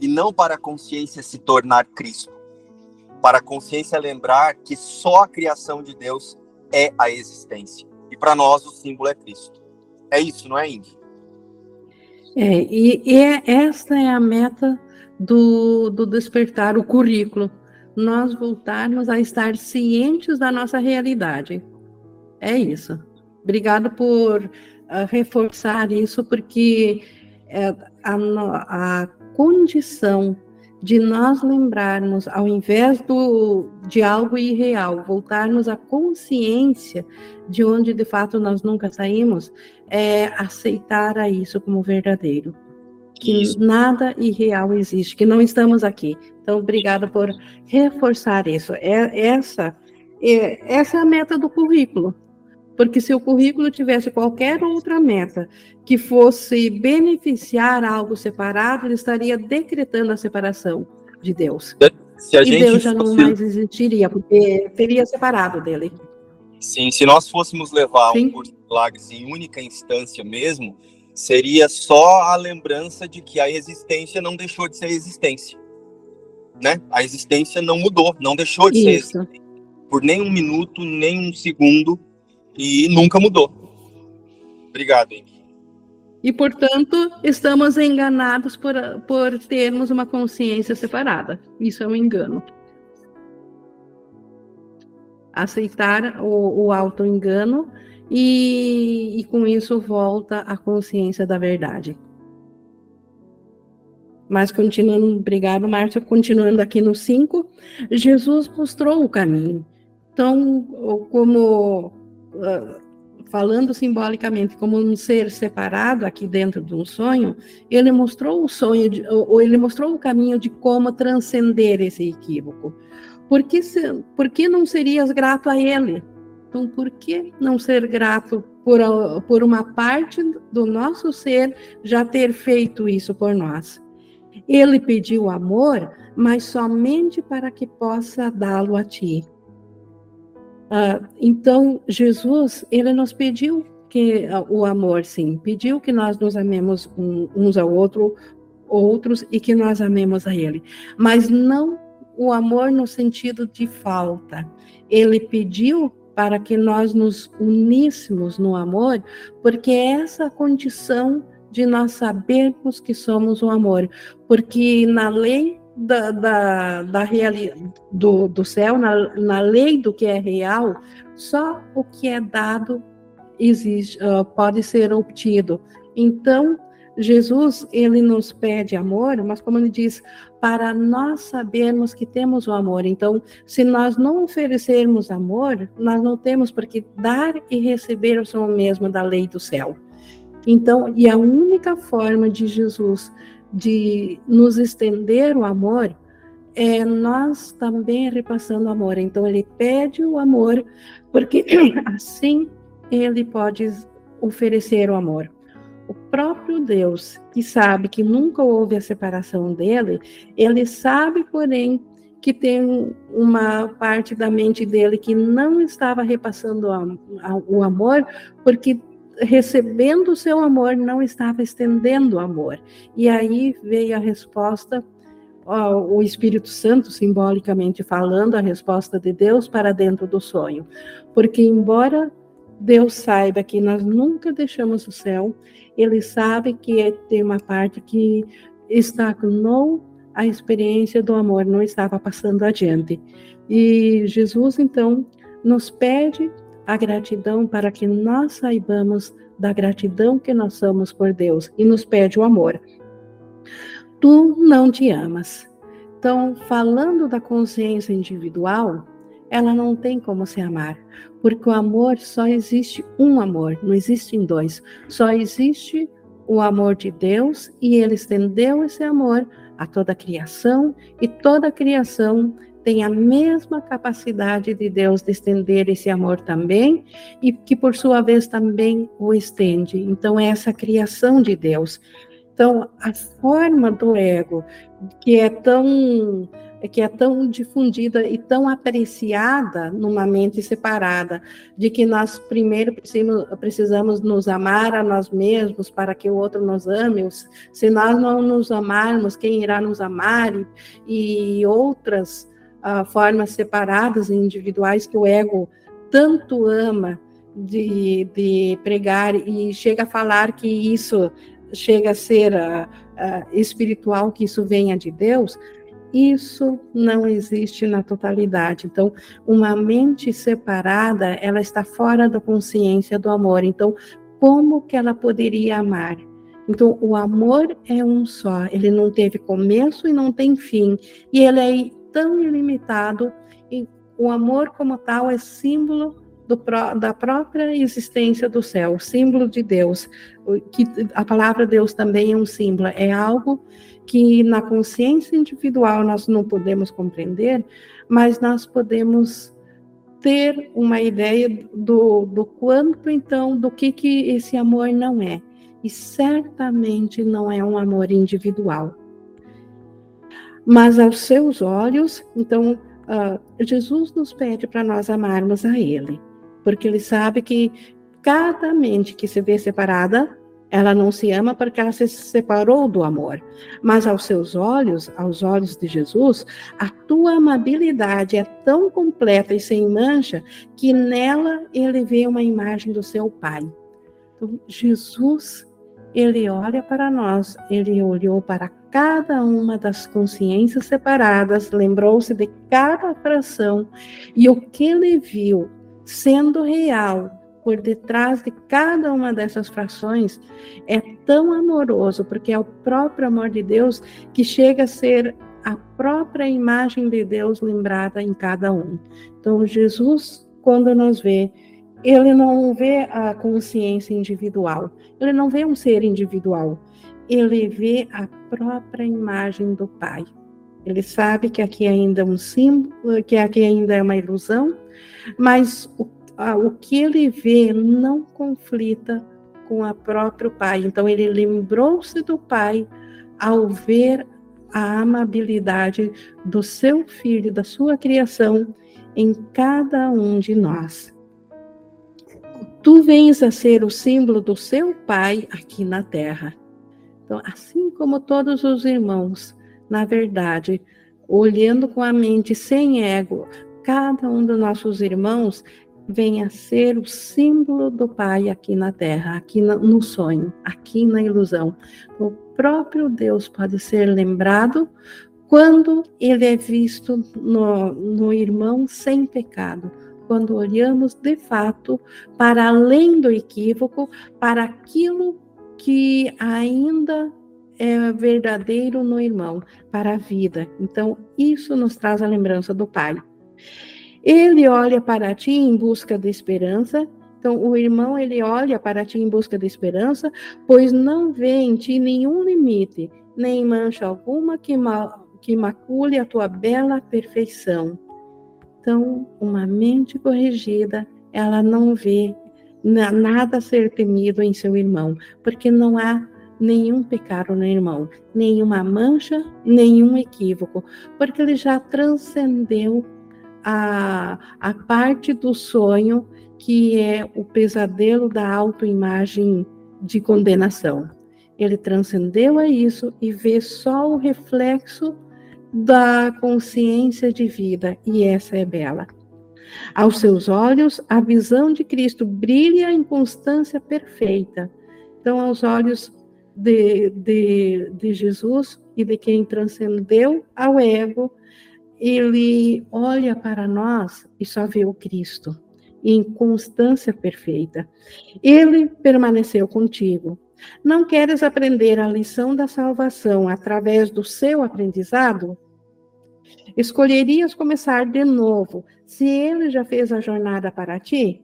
e não para a consciência se tornar Cristo. Para a consciência lembrar que só a criação de Deus é a existência. E para nós o símbolo é Cristo. É isso, não é, Indy? É, e, e é, esta é a meta do, do despertar, o currículo. Nós voltarmos a estar cientes da nossa realidade. É isso. Obrigado por uh, reforçar isso, porque uh, a, a condição de nós lembrarmos, ao invés do, de algo irreal, voltarmos à consciência de onde de fato nós nunca saímos, é aceitar a isso como verdadeiro. Que isso. nada irreal existe, que não estamos aqui. Então, obrigada por reforçar isso. É, essa, é, essa é a meta do currículo. Porque se o currículo tivesse qualquer outra meta que fosse beneficiar algo separado, ele estaria decretando a separação de Deus. Se a e gente Deus já fosse... não mais existiria, porque teria separado dele. Sim, se nós fôssemos levar Sim. um curso de milagres em única instância mesmo, seria só a lembrança de que a existência não deixou de ser existência. Né? A existência não mudou, não deixou de Isso. ser existência. Por nem um minuto, nem um segundo, e nunca mudou. Obrigado, Henrique. E, portanto, estamos enganados por, por termos uma consciência separada. Isso é um engano. Aceitar o, o auto-engano e, e com isso volta a consciência da verdade. Mas continuando, obrigado, Márcia. Continuando aqui no 5, Jesus mostrou o caminho. Então, como falando simbolicamente como um ser separado aqui dentro de um sonho, ele mostrou o sonho, de, ou ele mostrou o caminho de como transcender esse equívoco. Por que, se, por que não serias grato a ele? Então, por que não ser grato por, por uma parte do nosso ser já ter feito isso por nós? Ele pediu amor, mas somente para que possa dá-lo a ti. Uh, então, Jesus, ele nos pediu que uh, o amor, sim, pediu que nós nos amemos um, uns ao outro, outros e que nós amemos a Ele, mas não o amor no sentido de falta. Ele pediu para que nós nos uníssemos no amor, porque é essa condição de nós sabermos que somos o amor, porque na lei da, da, da do, do céu, na, na lei do que é real, só o que é dado existe, uh, pode ser obtido. Então, Jesus, ele nos pede amor, mas como ele diz, para nós sabermos que temos o amor. Então, se nós não oferecermos amor, nós não temos porque dar e receber são o mesmo da lei do céu. Então, e a única forma de Jesus de nos estender o amor, é nós também repassando o amor. Então, ele pede o amor, porque assim ele pode oferecer o amor. O próprio Deus, que sabe que nunca houve a separação dele, ele sabe, porém, que tem uma parte da mente dele que não estava repassando o amor, porque recebendo o seu amor, não estava estendendo o amor. E aí veio a resposta, ó, o Espírito Santo, simbolicamente falando, a resposta de Deus para dentro do sonho. Porque, embora Deus saiba que nós nunca deixamos o céu, ele sabe que tem uma parte que estagnou a experiência do amor, não estava passando adiante. E Jesus, então, nos pede a gratidão para que nós saibamos da gratidão que nós somos por Deus e nos pede o amor. Tu não te amas. Então, falando da consciência individual, ela não tem como se amar, porque o amor só existe um amor, não existem dois. Só existe o amor de Deus e ele estendeu esse amor a toda a criação e toda a criação tem a mesma capacidade de Deus de estender esse amor também e que por sua vez também o estende. Então é essa criação de Deus. Então a forma do ego que é tão que é tão difundida e tão apreciada numa mente separada, de que nós primeiro precisamos, nos amar a nós mesmos para que o outro nos ame. Se nós não nos amarmos, quem irá nos amar? E outras uh, formas separadas e individuais que o ego tanto ama de, de pregar e chega a falar que isso chega a ser uh, uh, espiritual, que isso venha de Deus, isso não existe na totalidade. Então, uma mente separada, ela está fora da consciência do amor. Então, como que ela poderia amar? Então, o amor é um só, ele não teve começo e não tem fim, e ele é tão ilimitado, e o amor como tal é símbolo do, da própria existência do céu, símbolo de Deus, que a palavra Deus também é um símbolo, é algo que na consciência individual nós não podemos compreender, mas nós podemos ter uma ideia do, do quanto, então, do que, que esse amor não é. E certamente não é um amor individual. Mas aos seus olhos, então, uh, Jesus nos pede para nós amarmos a Ele, porque Ele sabe que cada mente que se vê separada ela não se ama porque ela se separou do amor. Mas aos seus olhos, aos olhos de Jesus, a tua amabilidade é tão completa e sem mancha que nela ele vê uma imagem do seu Pai. Então, Jesus, ele olha para nós, ele olhou para cada uma das consciências separadas, lembrou-se de cada fração e o que ele viu sendo real por detrás de cada uma dessas frações é tão amoroso, porque é o próprio amor de Deus que chega a ser a própria imagem de Deus lembrada em cada um. Então, Jesus, quando nos vê, ele não vê a consciência individual, ele não vê um ser individual, ele vê a própria imagem do Pai. Ele sabe que aqui ainda é um símbolo, que aqui ainda é uma ilusão, mas o ah, o que ele vê não conflita com a próprio pai. Então ele lembrou-se do pai ao ver a amabilidade do seu filho, da sua criação em cada um de nós. Tu vens a ser o símbolo do seu pai aqui na terra. Então, assim como todos os irmãos, na verdade, olhando com a mente sem ego, cada um dos nossos irmãos venha ser o símbolo do Pai aqui na terra, aqui no sonho, aqui na ilusão. O próprio Deus pode ser lembrado quando ele é visto no, no irmão sem pecado, quando olhamos de fato para além do equívoco, para aquilo que ainda é verdadeiro no irmão, para a vida. Então, isso nos traz a lembrança do Pai. Ele olha para ti em busca de esperança. Então, o irmão, ele olha para ti em busca de esperança, pois não vê em ti nenhum limite, nem mancha alguma que, ma que macule a tua bela perfeição. Então, uma mente corrigida, ela não vê nada a ser temido em seu irmão, porque não há nenhum pecado no irmão, nenhuma mancha, nenhum equívoco, porque ele já transcendeu a, a parte do sonho que é o pesadelo da autoimagem de condenação. Ele transcendeu a isso e vê só o reflexo da consciência de vida, e essa é bela. Aos seus olhos, a visão de Cristo brilha em constância perfeita. Então, aos olhos de, de, de Jesus e de quem transcendeu ao ego, ele olha para nós e só vê o Cristo em constância perfeita. Ele permaneceu contigo. Não queres aprender a lição da salvação através do seu aprendizado? Escolherias começar de novo se ele já fez a jornada para ti?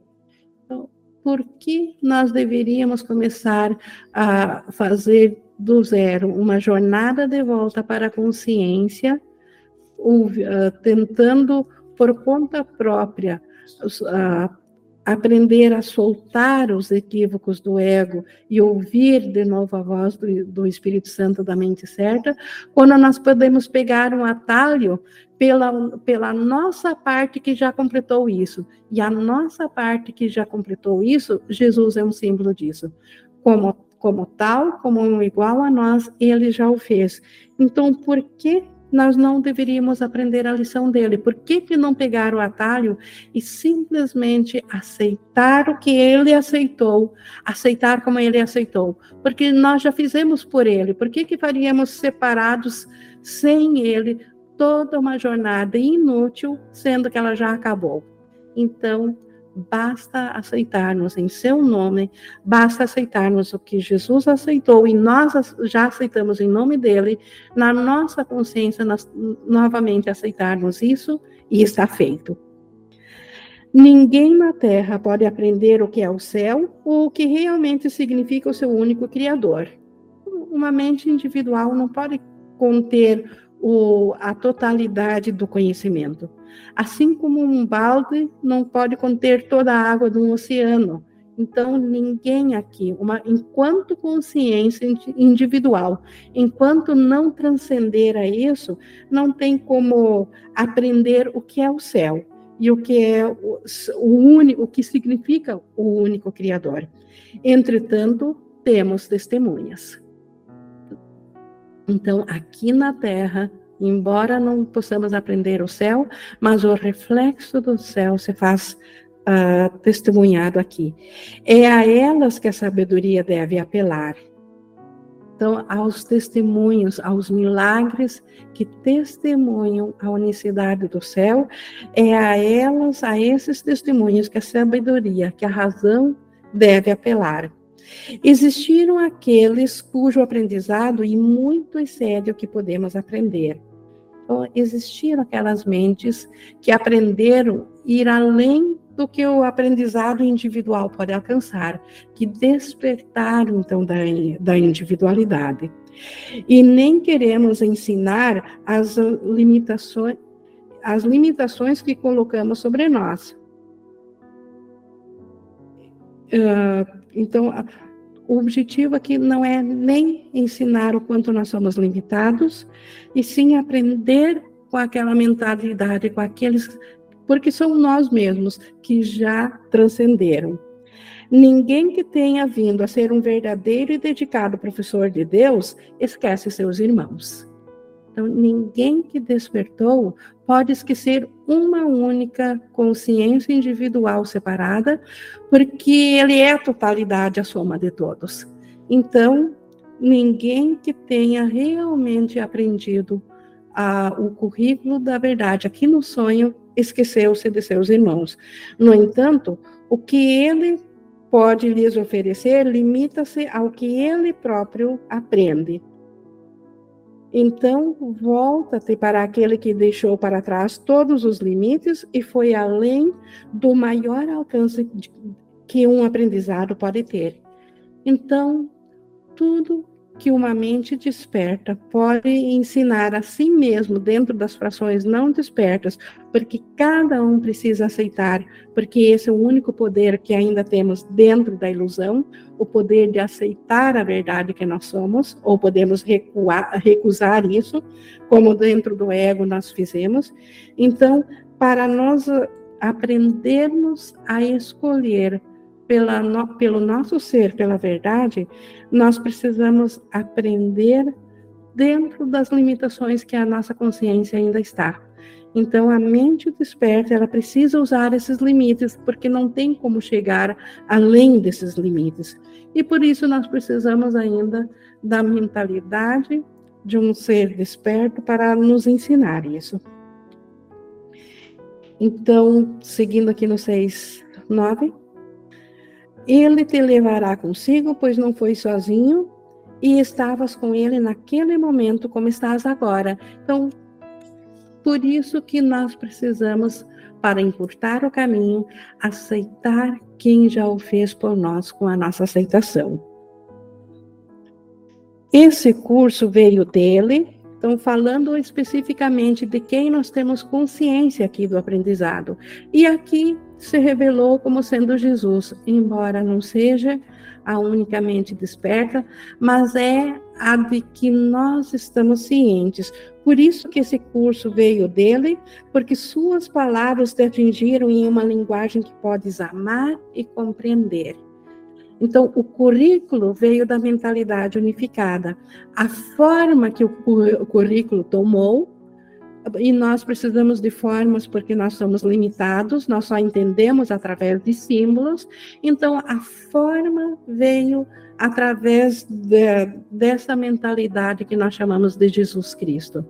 Então, por que nós deveríamos começar a fazer do zero, uma jornada de volta para a consciência, uh, tentando por conta própria uh, aprender a soltar os equívocos do ego e ouvir de novo a voz do, do, Espírito Santo da mente certa, quando nós podemos pegar um atalho pela, pela nossa parte que já completou isso. E a nossa parte que já completou isso, Jesus é um símbolo disso. Como, como tal, como um igual a nós, ele já o fez. Então, por que nós não deveríamos aprender a lição dele. Por que, que não pegar o atalho e simplesmente aceitar o que ele aceitou, aceitar como ele aceitou? Porque nós já fizemos por ele. Por que, que faríamos separados sem ele toda uma jornada inútil, sendo que ela já acabou? Então, basta aceitarmos em seu nome, basta aceitarmos o que Jesus aceitou e nós já aceitamos em nome dele, na nossa consciência, nós novamente aceitarmos isso e está feito. Ninguém na Terra pode aprender o que é o céu ou o que realmente significa o seu único Criador. Uma mente individual não pode conter o, a totalidade do conhecimento. Assim como um balde não pode conter toda a água de um oceano. Então, ninguém aqui, uma, enquanto consciência individual, enquanto não transcender a isso, não tem como aprender o que é o céu e o que é o, o único, o que significa o único Criador. Entretanto, temos testemunhas. Então, aqui na Terra, embora não possamos aprender o céu, mas o reflexo do céu se faz uh, testemunhado aqui. É a elas que a sabedoria deve apelar. Então, aos testemunhos, aos milagres que testemunham a unicidade do céu, é a elas, a esses testemunhos que a sabedoria, que a razão deve apelar. Existiram aqueles cujo aprendizado e muito excede o que podemos aprender. Então, existiram aquelas mentes que aprenderam ir além do que o aprendizado individual pode alcançar, que despertaram então da, da individualidade. E nem queremos ensinar as limitações, as limitações que colocamos sobre nós. Uh, então, o objetivo aqui não é nem ensinar o quanto nós somos limitados, e sim aprender com aquela mentalidade, com aqueles, porque são nós mesmos que já transcenderam. Ninguém que tenha vindo a ser um verdadeiro e dedicado professor de Deus esquece seus irmãos. Então, ninguém que despertou pode esquecer uma única consciência individual separada, porque ele é a totalidade, a soma de todos. Então, ninguém que tenha realmente aprendido a, o currículo da verdade aqui no sonho esqueceu-se de seus irmãos. No entanto, o que ele pode lhes oferecer limita-se ao que ele próprio aprende. Então, volta-te para aquele que deixou para trás todos os limites e foi além do maior alcance que um aprendizado pode ter. Então, tudo que uma mente desperta pode ensinar a si mesmo dentro das frações não despertas, porque cada um precisa aceitar, porque esse é o único poder que ainda temos dentro da ilusão, o poder de aceitar a verdade que nós somos, ou podemos recuar, recusar isso, como dentro do ego nós fizemos. Então, para nós aprendermos a escolher pela, no, pelo nosso ser, pela verdade, nós precisamos aprender dentro das limitações que a nossa consciência ainda está. Então, a mente desperta, ela precisa usar esses limites, porque não tem como chegar além desses limites. E por isso nós precisamos ainda da mentalidade de um ser desperto para nos ensinar isso. Então, seguindo aqui no 6, 9. Ele te levará consigo, pois não foi sozinho, e estavas com ele naquele momento como estás agora. Então, por isso que nós precisamos, para encurtar o caminho, aceitar quem já o fez por nós com a nossa aceitação. Esse curso veio dele, então falando especificamente de quem nós temos consciência aqui do aprendizado. E aqui se revelou como sendo Jesus, embora não seja a unicamente desperta, mas é a de que nós estamos cientes. Por isso que esse curso veio dele, porque suas palavras te atingiram em uma linguagem que podes amar e compreender. Então, o currículo veio da mentalidade unificada. A forma que o currículo tomou e nós precisamos de formas porque nós somos limitados, nós só entendemos através de símbolos. Então, a forma veio através de, dessa mentalidade que nós chamamos de Jesus Cristo.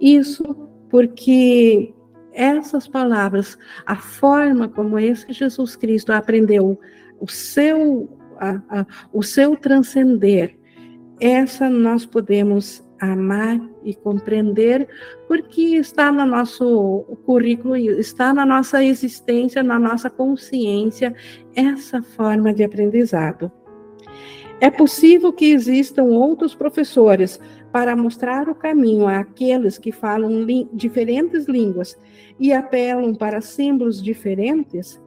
Isso porque essas palavras, a forma como esse Jesus Cristo aprendeu o seu, a, a, o seu transcender, essa nós podemos amar e compreender, porque está no nosso currículo, está na nossa existência, na nossa consciência, essa forma de aprendizado. É possível que existam outros professores para mostrar o caminho àqueles que falam diferentes línguas e apelam para símbolos diferentes?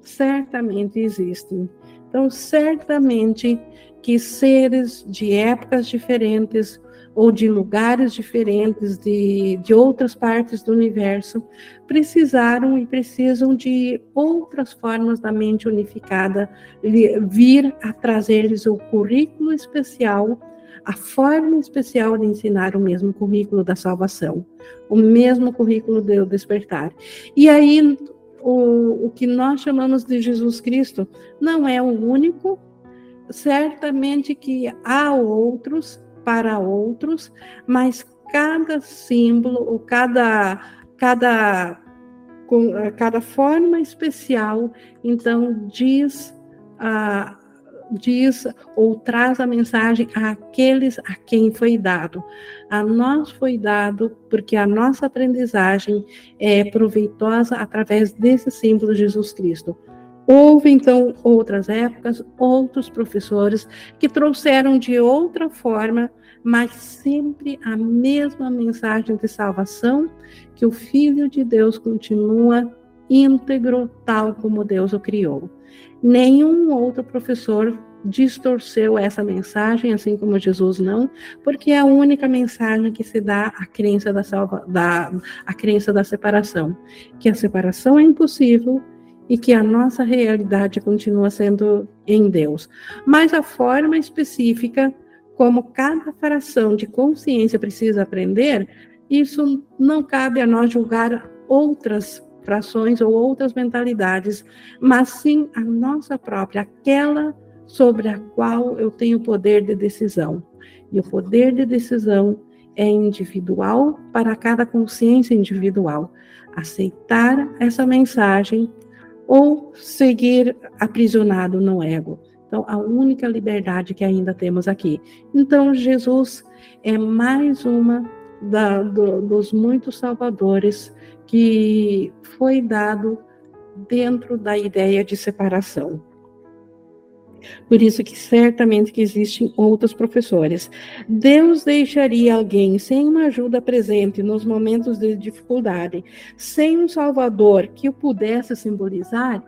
Certamente existem. Então, certamente que seres de épocas diferentes, ou de lugares diferentes, de, de outras partes do universo, precisaram e precisam de outras formas da mente unificada vir a trazer-lhes o currículo especial, a forma especial de ensinar o mesmo currículo da salvação, o mesmo currículo do despertar. E aí, o, o que nós chamamos de Jesus Cristo não é o único, certamente que há outros para outros, mas cada símbolo ou cada cada cada forma especial, então diz a diz ou traz a mensagem àqueles a quem foi dado. A nós foi dado porque a nossa aprendizagem é proveitosa através desse símbolo de Jesus Cristo. Houve, então, outras épocas, outros professores que trouxeram de outra forma, mas sempre a mesma mensagem de salvação, que o Filho de Deus continua íntegro, tal como Deus o criou. Nenhum outro professor distorceu essa mensagem, assim como Jesus não, porque é a única mensagem que se dá à crença da, salva, da, a crença da separação, que a separação é impossível e que a nossa realidade continua sendo em Deus. Mas a forma específica como cada fração de consciência precisa aprender, isso não cabe a nós julgar outras frações ou outras mentalidades, mas sim a nossa própria, aquela sobre a qual eu tenho poder de decisão. E o poder de decisão é individual para cada consciência individual. Aceitar essa mensagem ou seguir aprisionado no ego. Então, a única liberdade que ainda temos aqui. Então, Jesus é mais uma da, do, dos muitos salvadores que foi dado dentro da ideia de separação. Por isso que certamente que existem outros professores. Deus deixaria alguém sem uma ajuda presente nos momentos de dificuldade, sem um salvador que o pudesse simbolizar?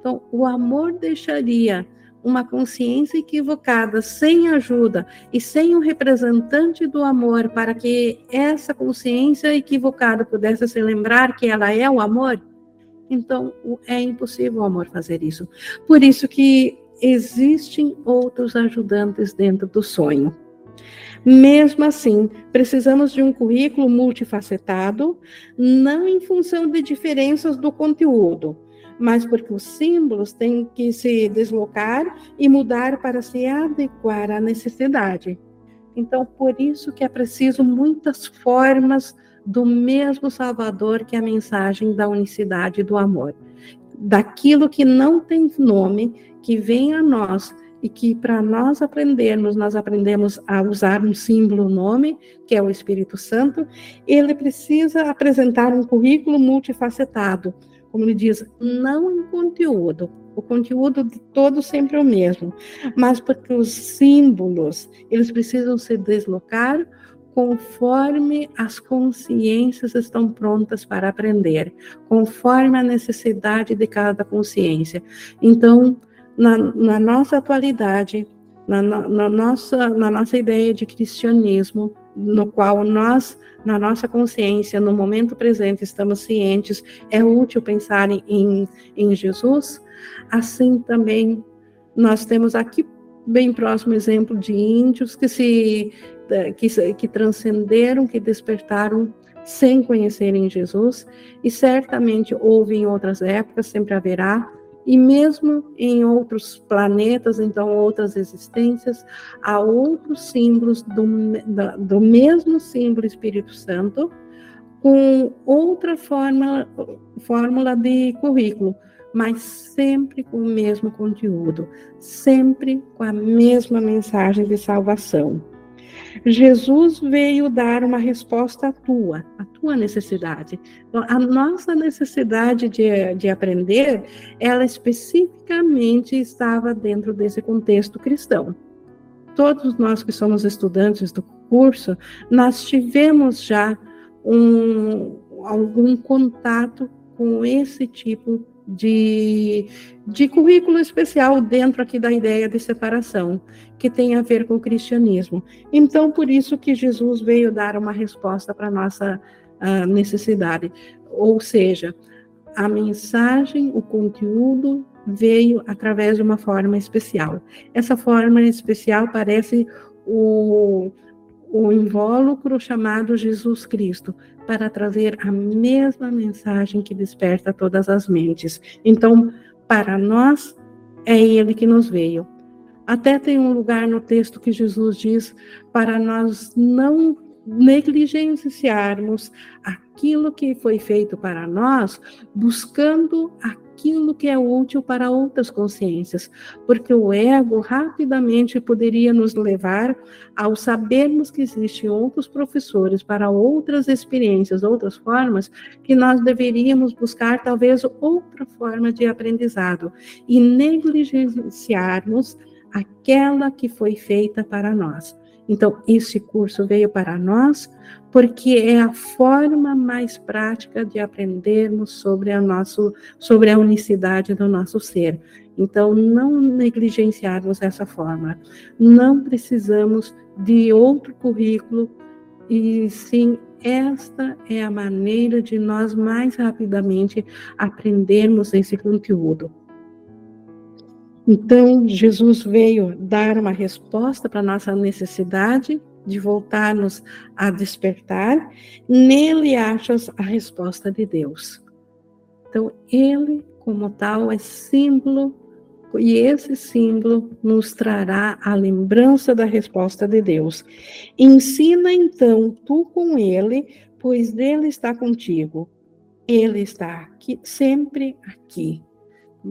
Então, o amor deixaria uma consciência equivocada, sem ajuda e sem um representante do amor para que essa consciência equivocada pudesse se lembrar que ela é o amor? Então, é impossível o amor fazer isso. Por isso que existem outros ajudantes dentro do sonho. Mesmo assim, precisamos de um currículo multifacetado, não em função de diferenças do conteúdo, mas porque os símbolos têm que se deslocar e mudar para se adequar à necessidade. Então, por isso que é preciso muitas formas do mesmo Salvador que a mensagem da unicidade do amor. Daquilo que não tem nome, que vem a nós e que para nós aprendermos, nós aprendemos a usar um símbolo, nome, que é o Espírito Santo, ele precisa apresentar um currículo multifacetado, como ele diz, não em conteúdo, o conteúdo de todo sempre é o mesmo, mas porque os símbolos, eles precisam se deslocar conforme as consciências estão prontas para aprender, conforme a necessidade de cada consciência. Então, na, na nossa atualidade, na, na, nossa, na nossa ideia de cristianismo, no qual nós, na nossa consciência, no momento presente, estamos cientes, é útil pensar em, em Jesus, assim também nós temos aqui bem próximo exemplo de índios que se que, que transcenderam, que despertaram sem conhecerem Jesus, e certamente houve em outras épocas, sempre haverá, e mesmo em outros planetas, então outras existências, há outros símbolos do, do mesmo símbolo Espírito Santo, com outra forma, fórmula de currículo, mas sempre com o mesmo conteúdo, sempre com a mesma mensagem de salvação. Jesus veio dar uma resposta à tua, à tua necessidade. Então, a nossa necessidade de, de aprender, ela especificamente estava dentro desse contexto cristão. Todos nós que somos estudantes do curso, nós tivemos já um, algum contato com esse tipo de, de currículo especial dentro aqui da ideia de separação, que tem a ver com o cristianismo. Então, por isso que Jesus veio dar uma resposta para a nossa uh, necessidade. Ou seja, a mensagem, o conteúdo veio através de uma forma especial. Essa forma especial parece o, o invólucro chamado Jesus Cristo, para trazer a mesma mensagem que desperta todas as mentes. Então, para nós, é Ele que nos veio. Até tem um lugar no texto que Jesus diz para nós não negligenciarmos aquilo que foi feito para nós, buscando a aquilo que é útil para outras consciências, porque o ego rapidamente poderia nos levar ao sabermos que existem outros professores para outras experiências, outras formas, que nós deveríamos buscar talvez outra forma de aprendizado e negligenciarmos aquela que foi feita para nós. Então, esse curso veio para nós porque é a forma mais prática de aprendermos sobre a, nosso, sobre a unicidade do nosso ser. Então, não negligenciarmos essa forma. Não precisamos de outro currículo, e sim, esta é a maneira de nós mais rapidamente aprendermos esse conteúdo. Então, Jesus veio dar uma resposta para nossa necessidade de voltarmos a despertar. Nele achas a resposta de Deus. Então, ele, como tal, é símbolo, e esse símbolo nos trará a lembrança da resposta de Deus. Ensina então tu com ele, pois ele está contigo. Ele está aqui, sempre aqui.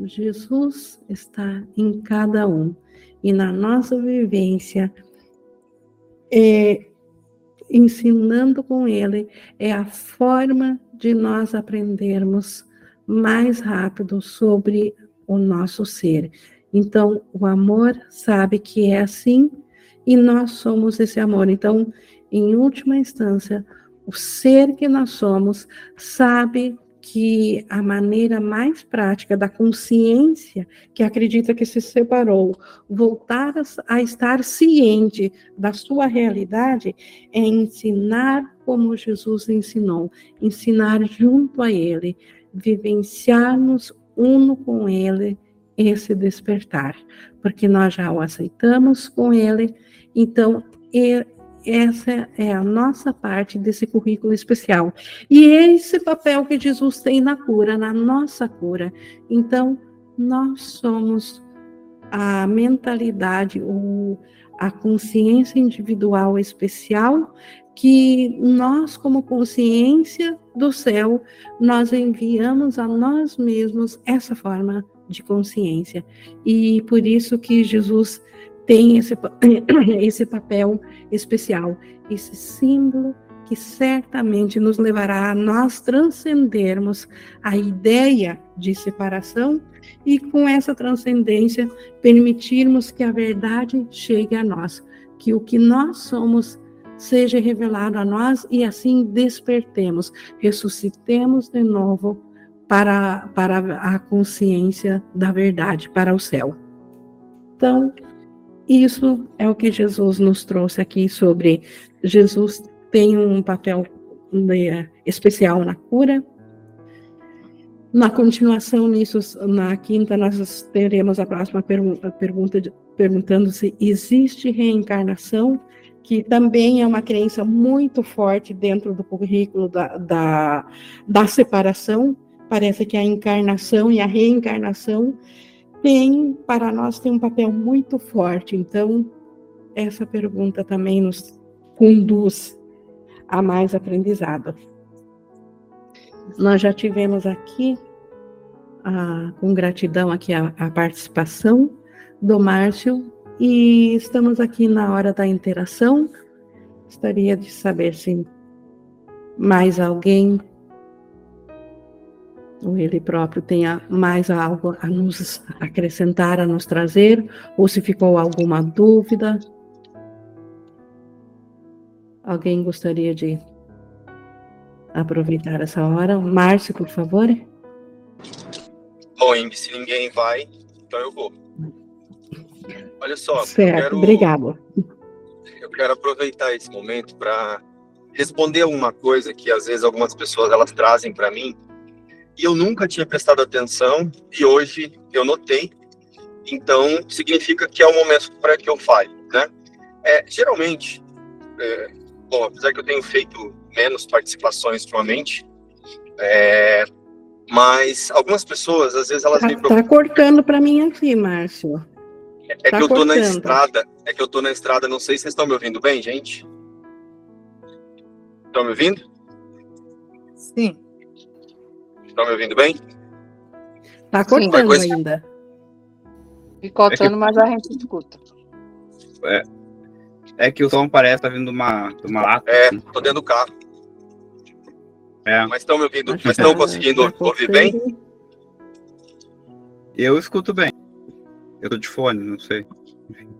Jesus está em cada um. E na nossa vivência, é, ensinando com Ele, é a forma de nós aprendermos mais rápido sobre o nosso ser. Então, o amor sabe que é assim e nós somos esse amor. Então, em última instância, o ser que nós somos sabe que a maneira mais prática da consciência que acredita que se separou, voltar a, estar ciente da sua realidade, é ensinar como Jesus ensinou, ensinar junto a Ele, vivenciarmos uno com Ele esse despertar, porque nós já o aceitamos com Ele, então essa é a nossa parte desse currículo especial. E esse papel que Jesus tem na cura, na nossa cura. Então, nós somos a mentalidade, ou a consciência individual especial que nós, como consciência do céu, nós enviamos a nós mesmos essa forma de consciência. E por isso que Jesus tem esse, esse papel especial, esse símbolo que certamente nos levará a nós transcendermos a ideia de separação e, com essa transcendência, permitirmos que a verdade chegue a nós, que o que nós somos seja revelado a nós e assim despertemos, ressuscitemos de novo para, para a consciência da verdade, para o céu. Então, isso é o que Jesus nos trouxe aqui sobre Jesus tem um papel né, especial na cura. Na continuação nisso, na quinta, nós teremos a próxima pergunta, pergunta perguntando se existe reencarnação, que também é uma crença muito forte dentro do currículo da, da, da separação. Parece que a encarnação e a reencarnação tem, para nós, tem um papel muito forte. Então, essa pergunta também nos conduz a mais aprendizado. Nós já tivemos aqui, a, com gratidão aqui a, a participação do Márcio e estamos aqui na hora da interação. Gostaria de saber se mais alguém ou ele próprio tenha mais algo a nos acrescentar, a nos trazer, ou se ficou alguma dúvida. Alguém gostaria de aproveitar essa hora? Márcio, por favor. Bom, Ing, se ninguém vai, então eu vou. Olha só, certo, eu quero, obrigado. Eu quero aproveitar esse momento para responder alguma coisa que às vezes algumas pessoas elas trazem para mim e eu nunca tinha prestado atenção e hoje eu notei. Então significa que é o momento para que eu fale, né? É, geralmente, é, bom, apesar que eu tenho feito menos participações ultimamente, é, mas algumas pessoas às vezes elas tá, me preocupam. Tá cortando para mim aqui, Márcio. É, é tá que eu cortando. tô na estrada, é que eu tô na estrada, não sei se vocês estão me ouvindo bem, gente. Estão me ouvindo? Sim. Estão me ouvindo bem? Tá cortando coisa... ainda. Picotando, é que... mas a gente escuta. É. É que o som parece estar tá vindo de uma, de uma lata. É, tô dentro do carro. É. Mas estão me ouvindo, mas estão conseguindo tá ouvir bem? Eu escuto bem. Eu tô de fone, não sei.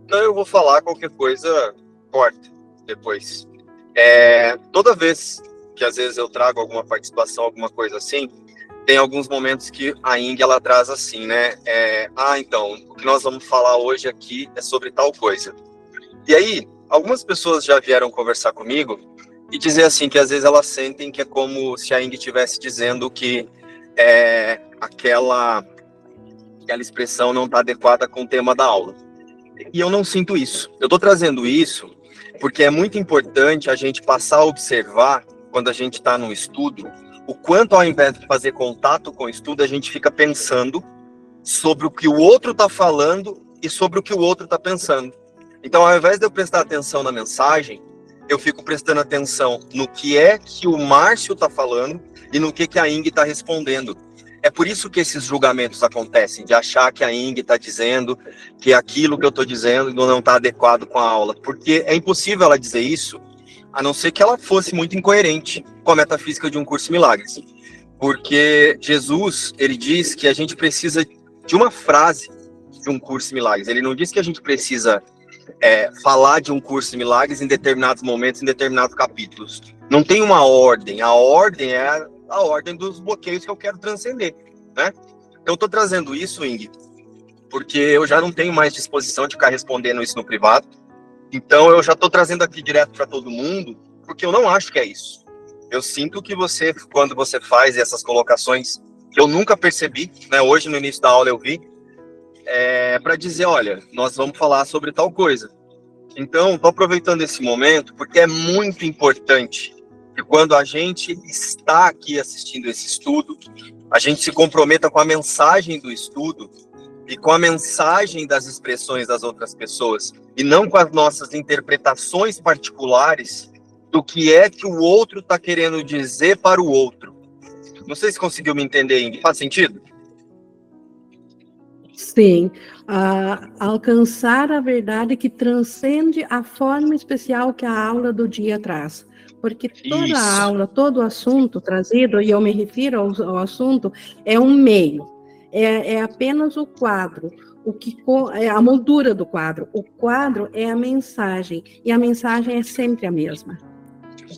Então eu vou falar qualquer coisa, corta depois. É, toda vez que às vezes eu trago alguma participação, alguma coisa assim, tem alguns momentos que a Ing ela traz assim, né? É, ah, então, o que nós vamos falar hoje aqui é sobre tal coisa. E aí, algumas pessoas já vieram conversar comigo e dizer assim que às vezes elas sentem que é como se a Ing estivesse dizendo que é, aquela aquela expressão não está adequada com o tema da aula. E eu não sinto isso. Eu estou trazendo isso porque é muito importante a gente passar a observar quando a gente está no estudo o quanto ao invés de fazer contato com o estudo a gente fica pensando sobre o que o outro está falando e sobre o que o outro está pensando. Então, ao invés de eu prestar atenção na mensagem, eu fico prestando atenção no que é que o Márcio está falando e no que, que a Ing está respondendo. É por isso que esses julgamentos acontecem, de achar que a Ing está dizendo que aquilo que eu estou dizendo não está adequado com a aula, porque é impossível ela dizer isso, a não ser que ela fosse muito incoerente com a metafísica de um curso milagres. Porque Jesus, ele diz que a gente precisa de uma frase de um curso milagres. Ele não diz que a gente precisa é, falar de um curso de milagres em determinados momentos, em determinados capítulos. Não tem uma ordem. A ordem é a ordem dos bloqueios que eu quero transcender, né? Então, estou trazendo isso, Ing, porque eu já não tenho mais disposição de ficar respondendo isso no privado. Então, eu já estou trazendo aqui direto para todo mundo, porque eu não acho que é isso. Eu sinto que você, quando você faz essas colocações, que eu nunca percebi, né? Hoje, no início da aula, eu vi, é, para dizer, olha, nós vamos falar sobre tal coisa. Então, estou aproveitando esse momento, porque é muito importante que quando a gente está aqui assistindo esse estudo, a gente se comprometa com a mensagem do estudo e com a mensagem das expressões das outras pessoas, e não com as nossas interpretações particulares do que é que o outro está querendo dizer para o outro. Não sei se conseguiu me entender, Ingrid. Faz sentido? Sim. Alcançar a verdade que transcende a forma especial que a aula do dia traz Porque toda Isso. a aula, todo o assunto trazido, e eu me refiro ao, ao assunto, é um meio, é, é apenas o quadro o que é a moldura do quadro. O quadro é a mensagem e a mensagem é sempre a mesma.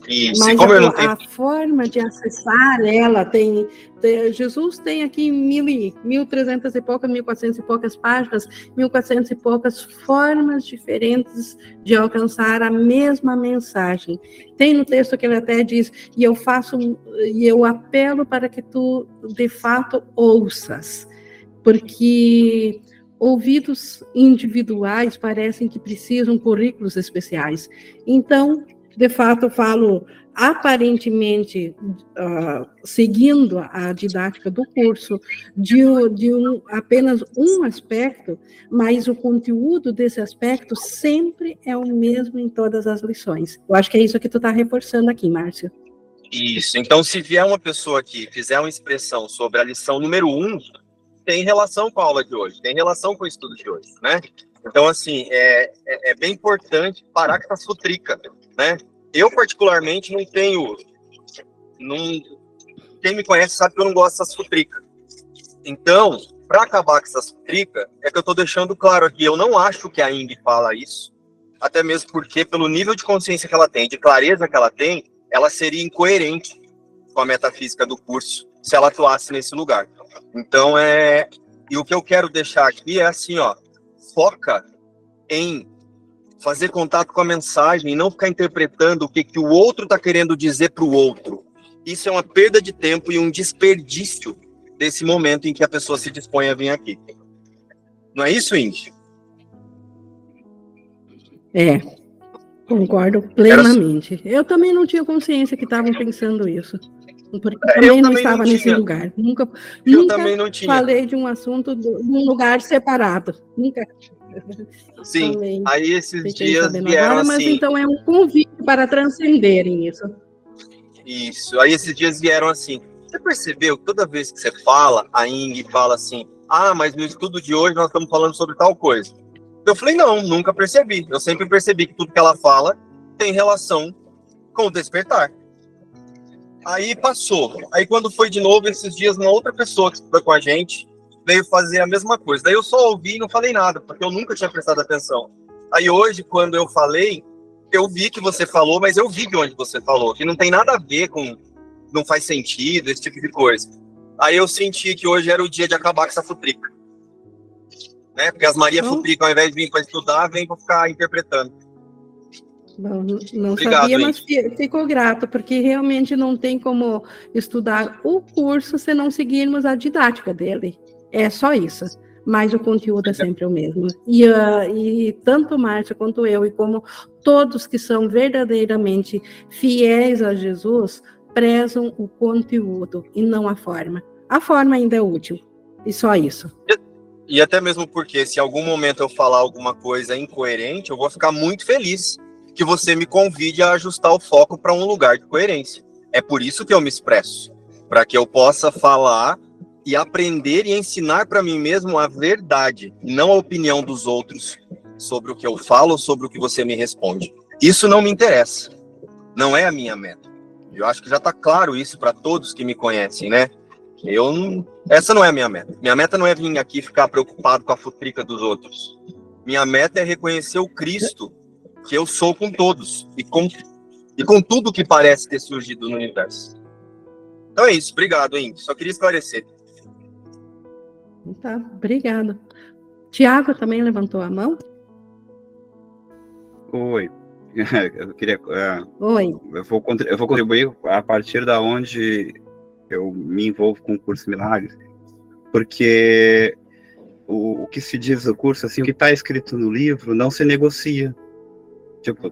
Isso. Mas a, tenho... a, forma de acessar ela tem, tem, Jesus tem aqui mil e mil trezentas e poucas, mil quatrocentas e poucas páginas, mil quatrocentas e poucas formas diferentes de alcançar a mesma mensagem. Tem no texto que ele até diz e eu faço e eu apelo para que tu de fato ouças, porque ouvidos individuais parecem que precisam currículos especiais. Então, de fato, eu falo aparentemente uh, seguindo a didática do curso de, de um, apenas um aspecto, mas o conteúdo desse aspecto sempre é o mesmo em todas as lições. Eu acho que é isso que tu está reforçando aqui, Márcio. Isso. Então, se vier uma pessoa aqui fizer uma expressão sobre a lição número um, tem relação com a aula de hoje, tem relação com o estudo de hoje, né? Então, assim, é, é, é bem importante parar com essa futrica, né? Eu, particularmente, não tenho... Não, quem me conhece sabe que eu não gosto dessas futricas. Então, para acabar com essas futricas, é que eu estou deixando claro aqui, eu não acho que a Ing fala isso, até mesmo porque, pelo nível de consciência que ela tem, de clareza que ela tem, ela seria incoerente com a metafísica do curso se ela atuasse nesse lugar. Então, é. E o que eu quero deixar aqui é assim, ó. Foca em fazer contato com a mensagem e não ficar interpretando o que, que o outro está querendo dizer para o outro. Isso é uma perda de tempo e um desperdício desse momento em que a pessoa se dispõe a vir aqui. Não é isso, Indy? É, concordo plenamente. Eu também não tinha consciência que estavam pensando isso. Porque é, também, também não estava não nesse lugar. Nunca, eu nunca também não tinha. falei de um assunto de um lugar separado. Nunca. Sim, aí esses dias vieram agora, Mas assim... então é um convite para transcenderem isso. Isso, aí esses dias vieram assim. Você percebeu que toda vez que você fala, a Ing fala assim, ah, mas no estudo de hoje nós estamos falando sobre tal coisa. Eu falei, não, nunca percebi. Eu sempre percebi que tudo que ela fala tem relação com o despertar. Aí passou. Aí quando foi de novo, esses dias, uma outra pessoa que estuda com a gente veio fazer a mesma coisa. Daí eu só ouvi e não falei nada, porque eu nunca tinha prestado atenção. Aí hoje, quando eu falei, eu vi que você falou, mas eu vi de onde você falou, que não tem nada a ver com. Não faz sentido, esse tipo de coisa. Aí eu senti que hoje era o dia de acabar com essa futrica. Né? Porque as Maria então, Futrica, ao invés de vir para estudar, vem para ficar interpretando. Não, não Obrigado, sabia, mas ficou grato, porque realmente não tem como estudar o curso se não seguirmos a didática dele. É só isso. Mas o conteúdo é sempre o mesmo. E, uh, e tanto Márcia quanto eu, e como todos que são verdadeiramente fiéis a Jesus, prezam o conteúdo e não a forma. A forma ainda é útil. E só isso. E, e até mesmo porque, se em algum momento eu falar alguma coisa incoerente, eu vou ficar muito feliz que você me convide a ajustar o foco para um lugar de coerência. É por isso que eu me expresso, para que eu possa falar e aprender e ensinar para mim mesmo a verdade, não a opinião dos outros sobre o que eu falo, sobre o que você me responde. Isso não me interessa. Não é a minha meta. Eu acho que já está claro isso para todos que me conhecem, né? Eu não... essa não é a minha meta. Minha meta não é vir aqui ficar preocupado com a futrica dos outros. Minha meta é reconhecer o Cristo que eu sou com todos e com, e com tudo que parece ter surgido no universo. Então é isso, obrigado, hein? Só queria esclarecer. Tá, obrigado. Tiago também levantou a mão? Oi. Eu queria. Uh, Oi. Eu vou, eu vou contribuir a partir da onde eu me envolvo com o curso Milagres, porque o, o que se diz no curso, assim, o que está escrito no livro não se negocia. Tipo,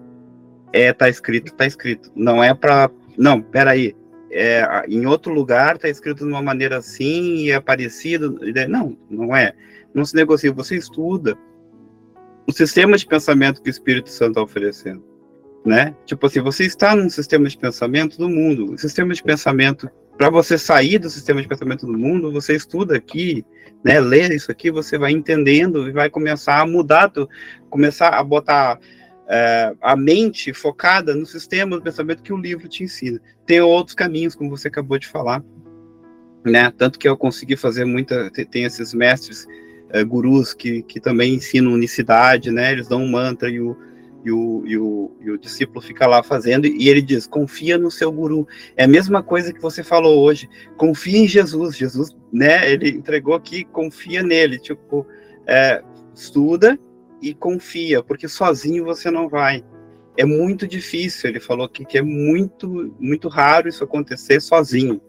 é, tá escrito, tá escrito. Não é pra. Não, peraí. É, em outro lugar tá escrito de uma maneira assim e é parecido. Não, não é. Não se negocia. Você estuda o sistema de pensamento que o Espírito Santo está oferecendo. Né? Tipo assim, você está num sistema de pensamento do mundo. O sistema de pensamento, para você sair do sistema de pensamento do mundo, você estuda aqui, né? Lê isso aqui, você vai entendendo e vai começar a mudar, começar a botar é, a mente focada no sistema do pensamento que o livro te ensina. Tem outros caminhos, como você acabou de falar, né? Tanto que eu consegui fazer muita. Tem esses mestres, é, gurus, que, que também ensinam unicidade, né? Eles dão um mantra e o, e o, e o, e o discípulo fica lá fazendo, e ele diz: confia no seu guru. É a mesma coisa que você falou hoje, confia em Jesus. Jesus, né? Ele entregou aqui, confia nele. Tipo, é, estuda e confia, porque sozinho você não vai. É muito difícil, ele falou aqui que é muito, muito raro isso acontecer sozinho.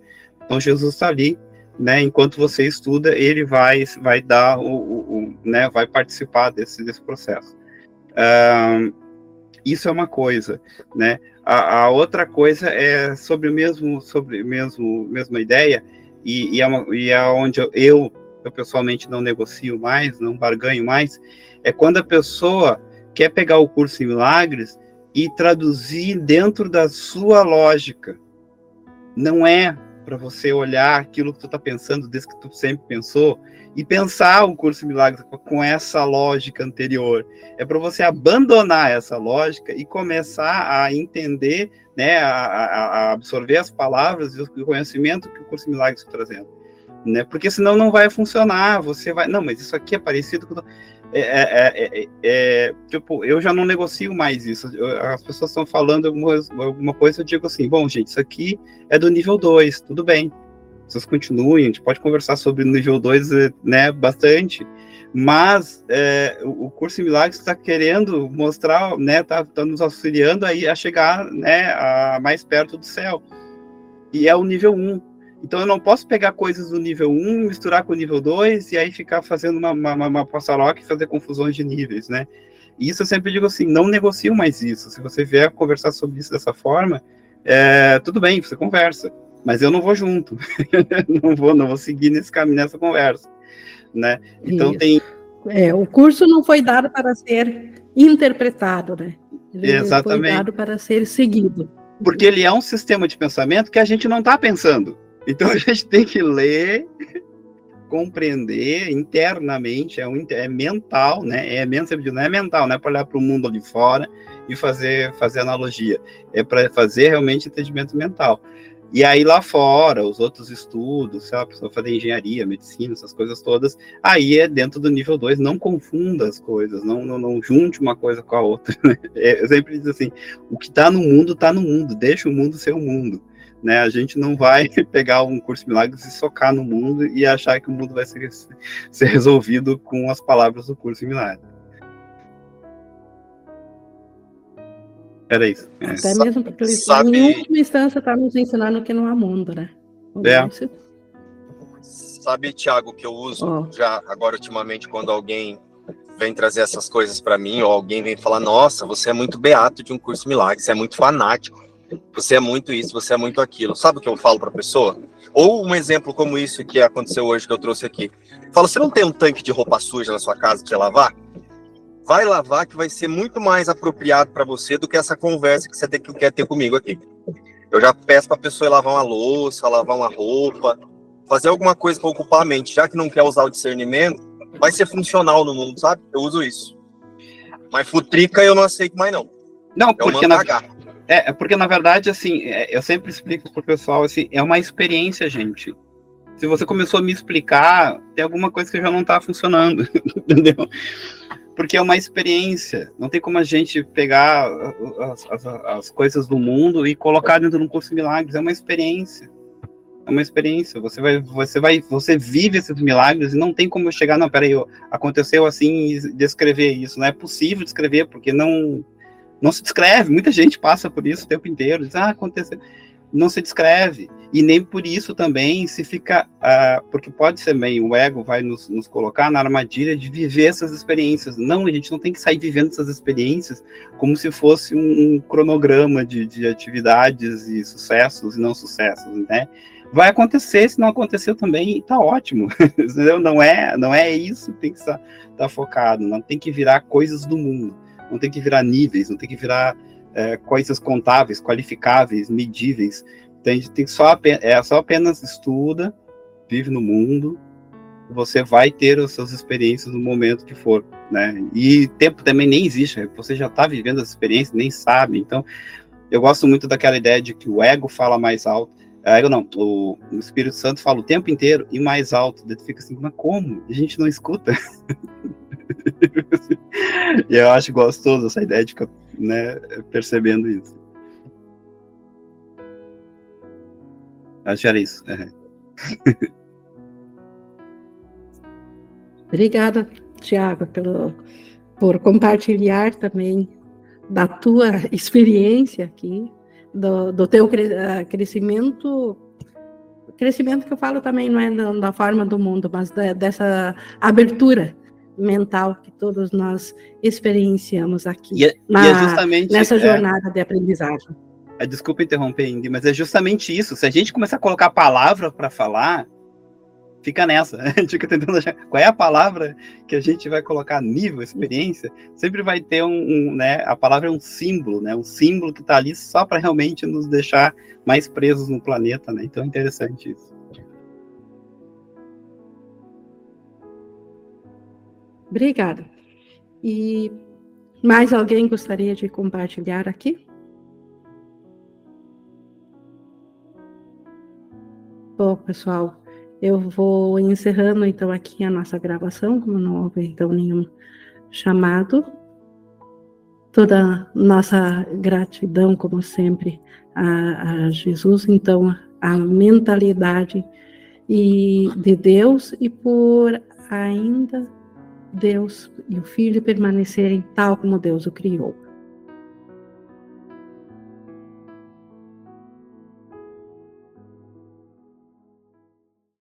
Então Jesus está ali, né? Enquanto você estuda, ele vai, vai dar o, o, o né? Vai participar desse, desse processo. Uh, isso é uma coisa, né? A, a, outra coisa é sobre o mesmo, sobre mesmo, mesma ideia e, e, é, uma, e é onde eu, eu, eu pessoalmente não negocio mais, não barganho mais, é quando a pessoa quer pegar o curso em milagres e traduzir dentro da sua lógica. Não é para você olhar aquilo que tu está pensando desde que tu sempre pensou e pensar o curso de milagres com essa lógica anterior. É para você abandonar essa lógica e começar a entender, né, a, a absorver as palavras e o conhecimento que o curso de milagres está trazendo. Né? Porque senão não vai funcionar. Você vai, não, mas isso aqui é parecido com é, é, é, é, tipo, eu já não negocio mais isso. As pessoas estão falando alguma, alguma coisa, eu digo assim, bom, gente, isso aqui é do nível 2, tudo bem vocês continuem, a gente pode conversar sobre o nível 2, eh, né, bastante, mas é, o curso em milagres está querendo mostrar, né, está tá nos auxiliando aí a chegar, né, a mais perto do céu, e é o nível 1, um. Então eu não posso pegar coisas do nível 1, um, misturar com o nível 2 e aí ficar fazendo uma, uma, uma e fazer confusões de níveis, né? E isso eu sempre digo assim, não negocio mais isso. Se você vier conversar sobre isso dessa forma, é, tudo bem, você conversa mas eu não vou junto, não vou, não vou seguir nesse caminho, nessa conversa, né? Então Isso. tem é, o curso não foi dado para ser interpretado, né? Ele Exatamente. Foi dado para ser seguido. Porque ele é um sistema de pensamento que a gente não está pensando. Então a gente tem que ler, compreender internamente, é, um, é mental, né? É não é mental, não é para olhar para o mundo ali fora e fazer, fazer analogia. É para fazer realmente entendimento mental. E aí lá fora, os outros estudos, se a pessoa fazer engenharia, medicina, essas coisas todas, aí é dentro do nível 2, não confunda as coisas, não, não, não junte uma coisa com a outra. Né? Eu sempre digo assim, o que está no mundo, está no mundo, deixa o mundo ser o mundo. Né? A gente não vai pegar um curso de milagres e socar no mundo e achar que o mundo vai ser, ser resolvido com as palavras do curso de milagres. Era isso. É. Até mesmo porque ele, Sabe... em última instância, está nos ensinando que não há mundo, né? É. Sabe, Tiago, que eu uso oh. já agora ultimamente quando alguém vem trazer essas coisas para mim, ou alguém vem falar: Nossa, você é muito beato de um curso milagre, você é muito fanático, você é muito isso, você é muito aquilo. Sabe o que eu falo para a pessoa? Ou um exemplo como isso que aconteceu hoje que eu trouxe aqui. Fala: Você não tem um tanque de roupa suja na sua casa para lavar? vai lavar que vai ser muito mais apropriado para você do que essa conversa que você tem, que quer ter comigo aqui. Eu já peço para a pessoa ir lavar uma louça, lavar uma roupa, fazer alguma coisa para ocupar a mente, já que não quer usar o discernimento, vai ser funcional no mundo, sabe? Eu uso isso. Mas futrica eu não aceito mais não. Não, é porque na, é, porque na verdade assim, é, eu sempre explico pro pessoal assim, é uma experiência, gente. Se você começou a me explicar, tem alguma coisa que já não está funcionando, entendeu? porque é uma experiência. Não tem como a gente pegar as, as, as coisas do mundo e colocar dentro de um curso de milagres. É uma experiência. É uma experiência. Você vai, você vai, você vive esses milagres e não tem como chegar. Não, peraí, aconteceu assim e descrever isso. Não é possível descrever porque não, não se descreve. Muita gente passa por isso o tempo inteiro. Diz, ah, aconteceu não se descreve. E nem por isso também se fica. Uh, porque pode ser bem, o ego vai nos, nos, colocar na armadilha de viver essas experiências. Não, a gente não tem que sair vivendo essas experiências como se fosse um, um cronograma de, de atividades e sucessos e não sucessos, né? Vai acontecer, se não aconteceu também, tá ótimo. Não é, não é isso tem que estar tá focado, não tem que virar coisas do mundo, não tem que virar níveis, não tem que virar é, coisas contáveis, qualificáveis, medíveis. Então, a gente tem só, é, só apenas estuda, vive no mundo, você vai ter as suas experiências no momento que for, né? E tempo também nem existe, você já está vivendo as experiências, nem sabe. Então, eu gosto muito daquela ideia de que o ego fala mais alto. É, não, o, Espírito Santo fala o tempo inteiro e mais alto. Daí fica assim, mas como? A gente não escuta. e eu acho gostoso essa ideia de ficar né, percebendo isso. Acho que era isso. Obrigada, Tiago, pelo, por compartilhar também da tua experiência aqui, do, do teu ah, crescimento, crescimento que eu falo também não é da, forma do mundo, mas da, dessa abertura mental que todos nós experienciamos aqui e é, na, é justamente, nessa é. jornada é, de aprendizagem. Desculpa interromper, Indy, mas é justamente isso. Se a gente começar a colocar palavra para falar, fica nessa. A gente fica tentando achar qual é a palavra que a gente vai colocar nível, experiência. Sempre vai ter um, um né? A palavra é um símbolo, né? Um símbolo que está ali só para realmente nos deixar mais presos no planeta, né? Então é interessante isso. Obrigada. E mais alguém gostaria de compartilhar aqui? Bom, pessoal, eu vou encerrando então aqui a nossa gravação, como não houve então nenhum chamado. Toda nossa gratidão, como sempre, a, a Jesus, então, a mentalidade e de Deus e por ainda Deus e o Filho permanecerem tal como Deus o criou.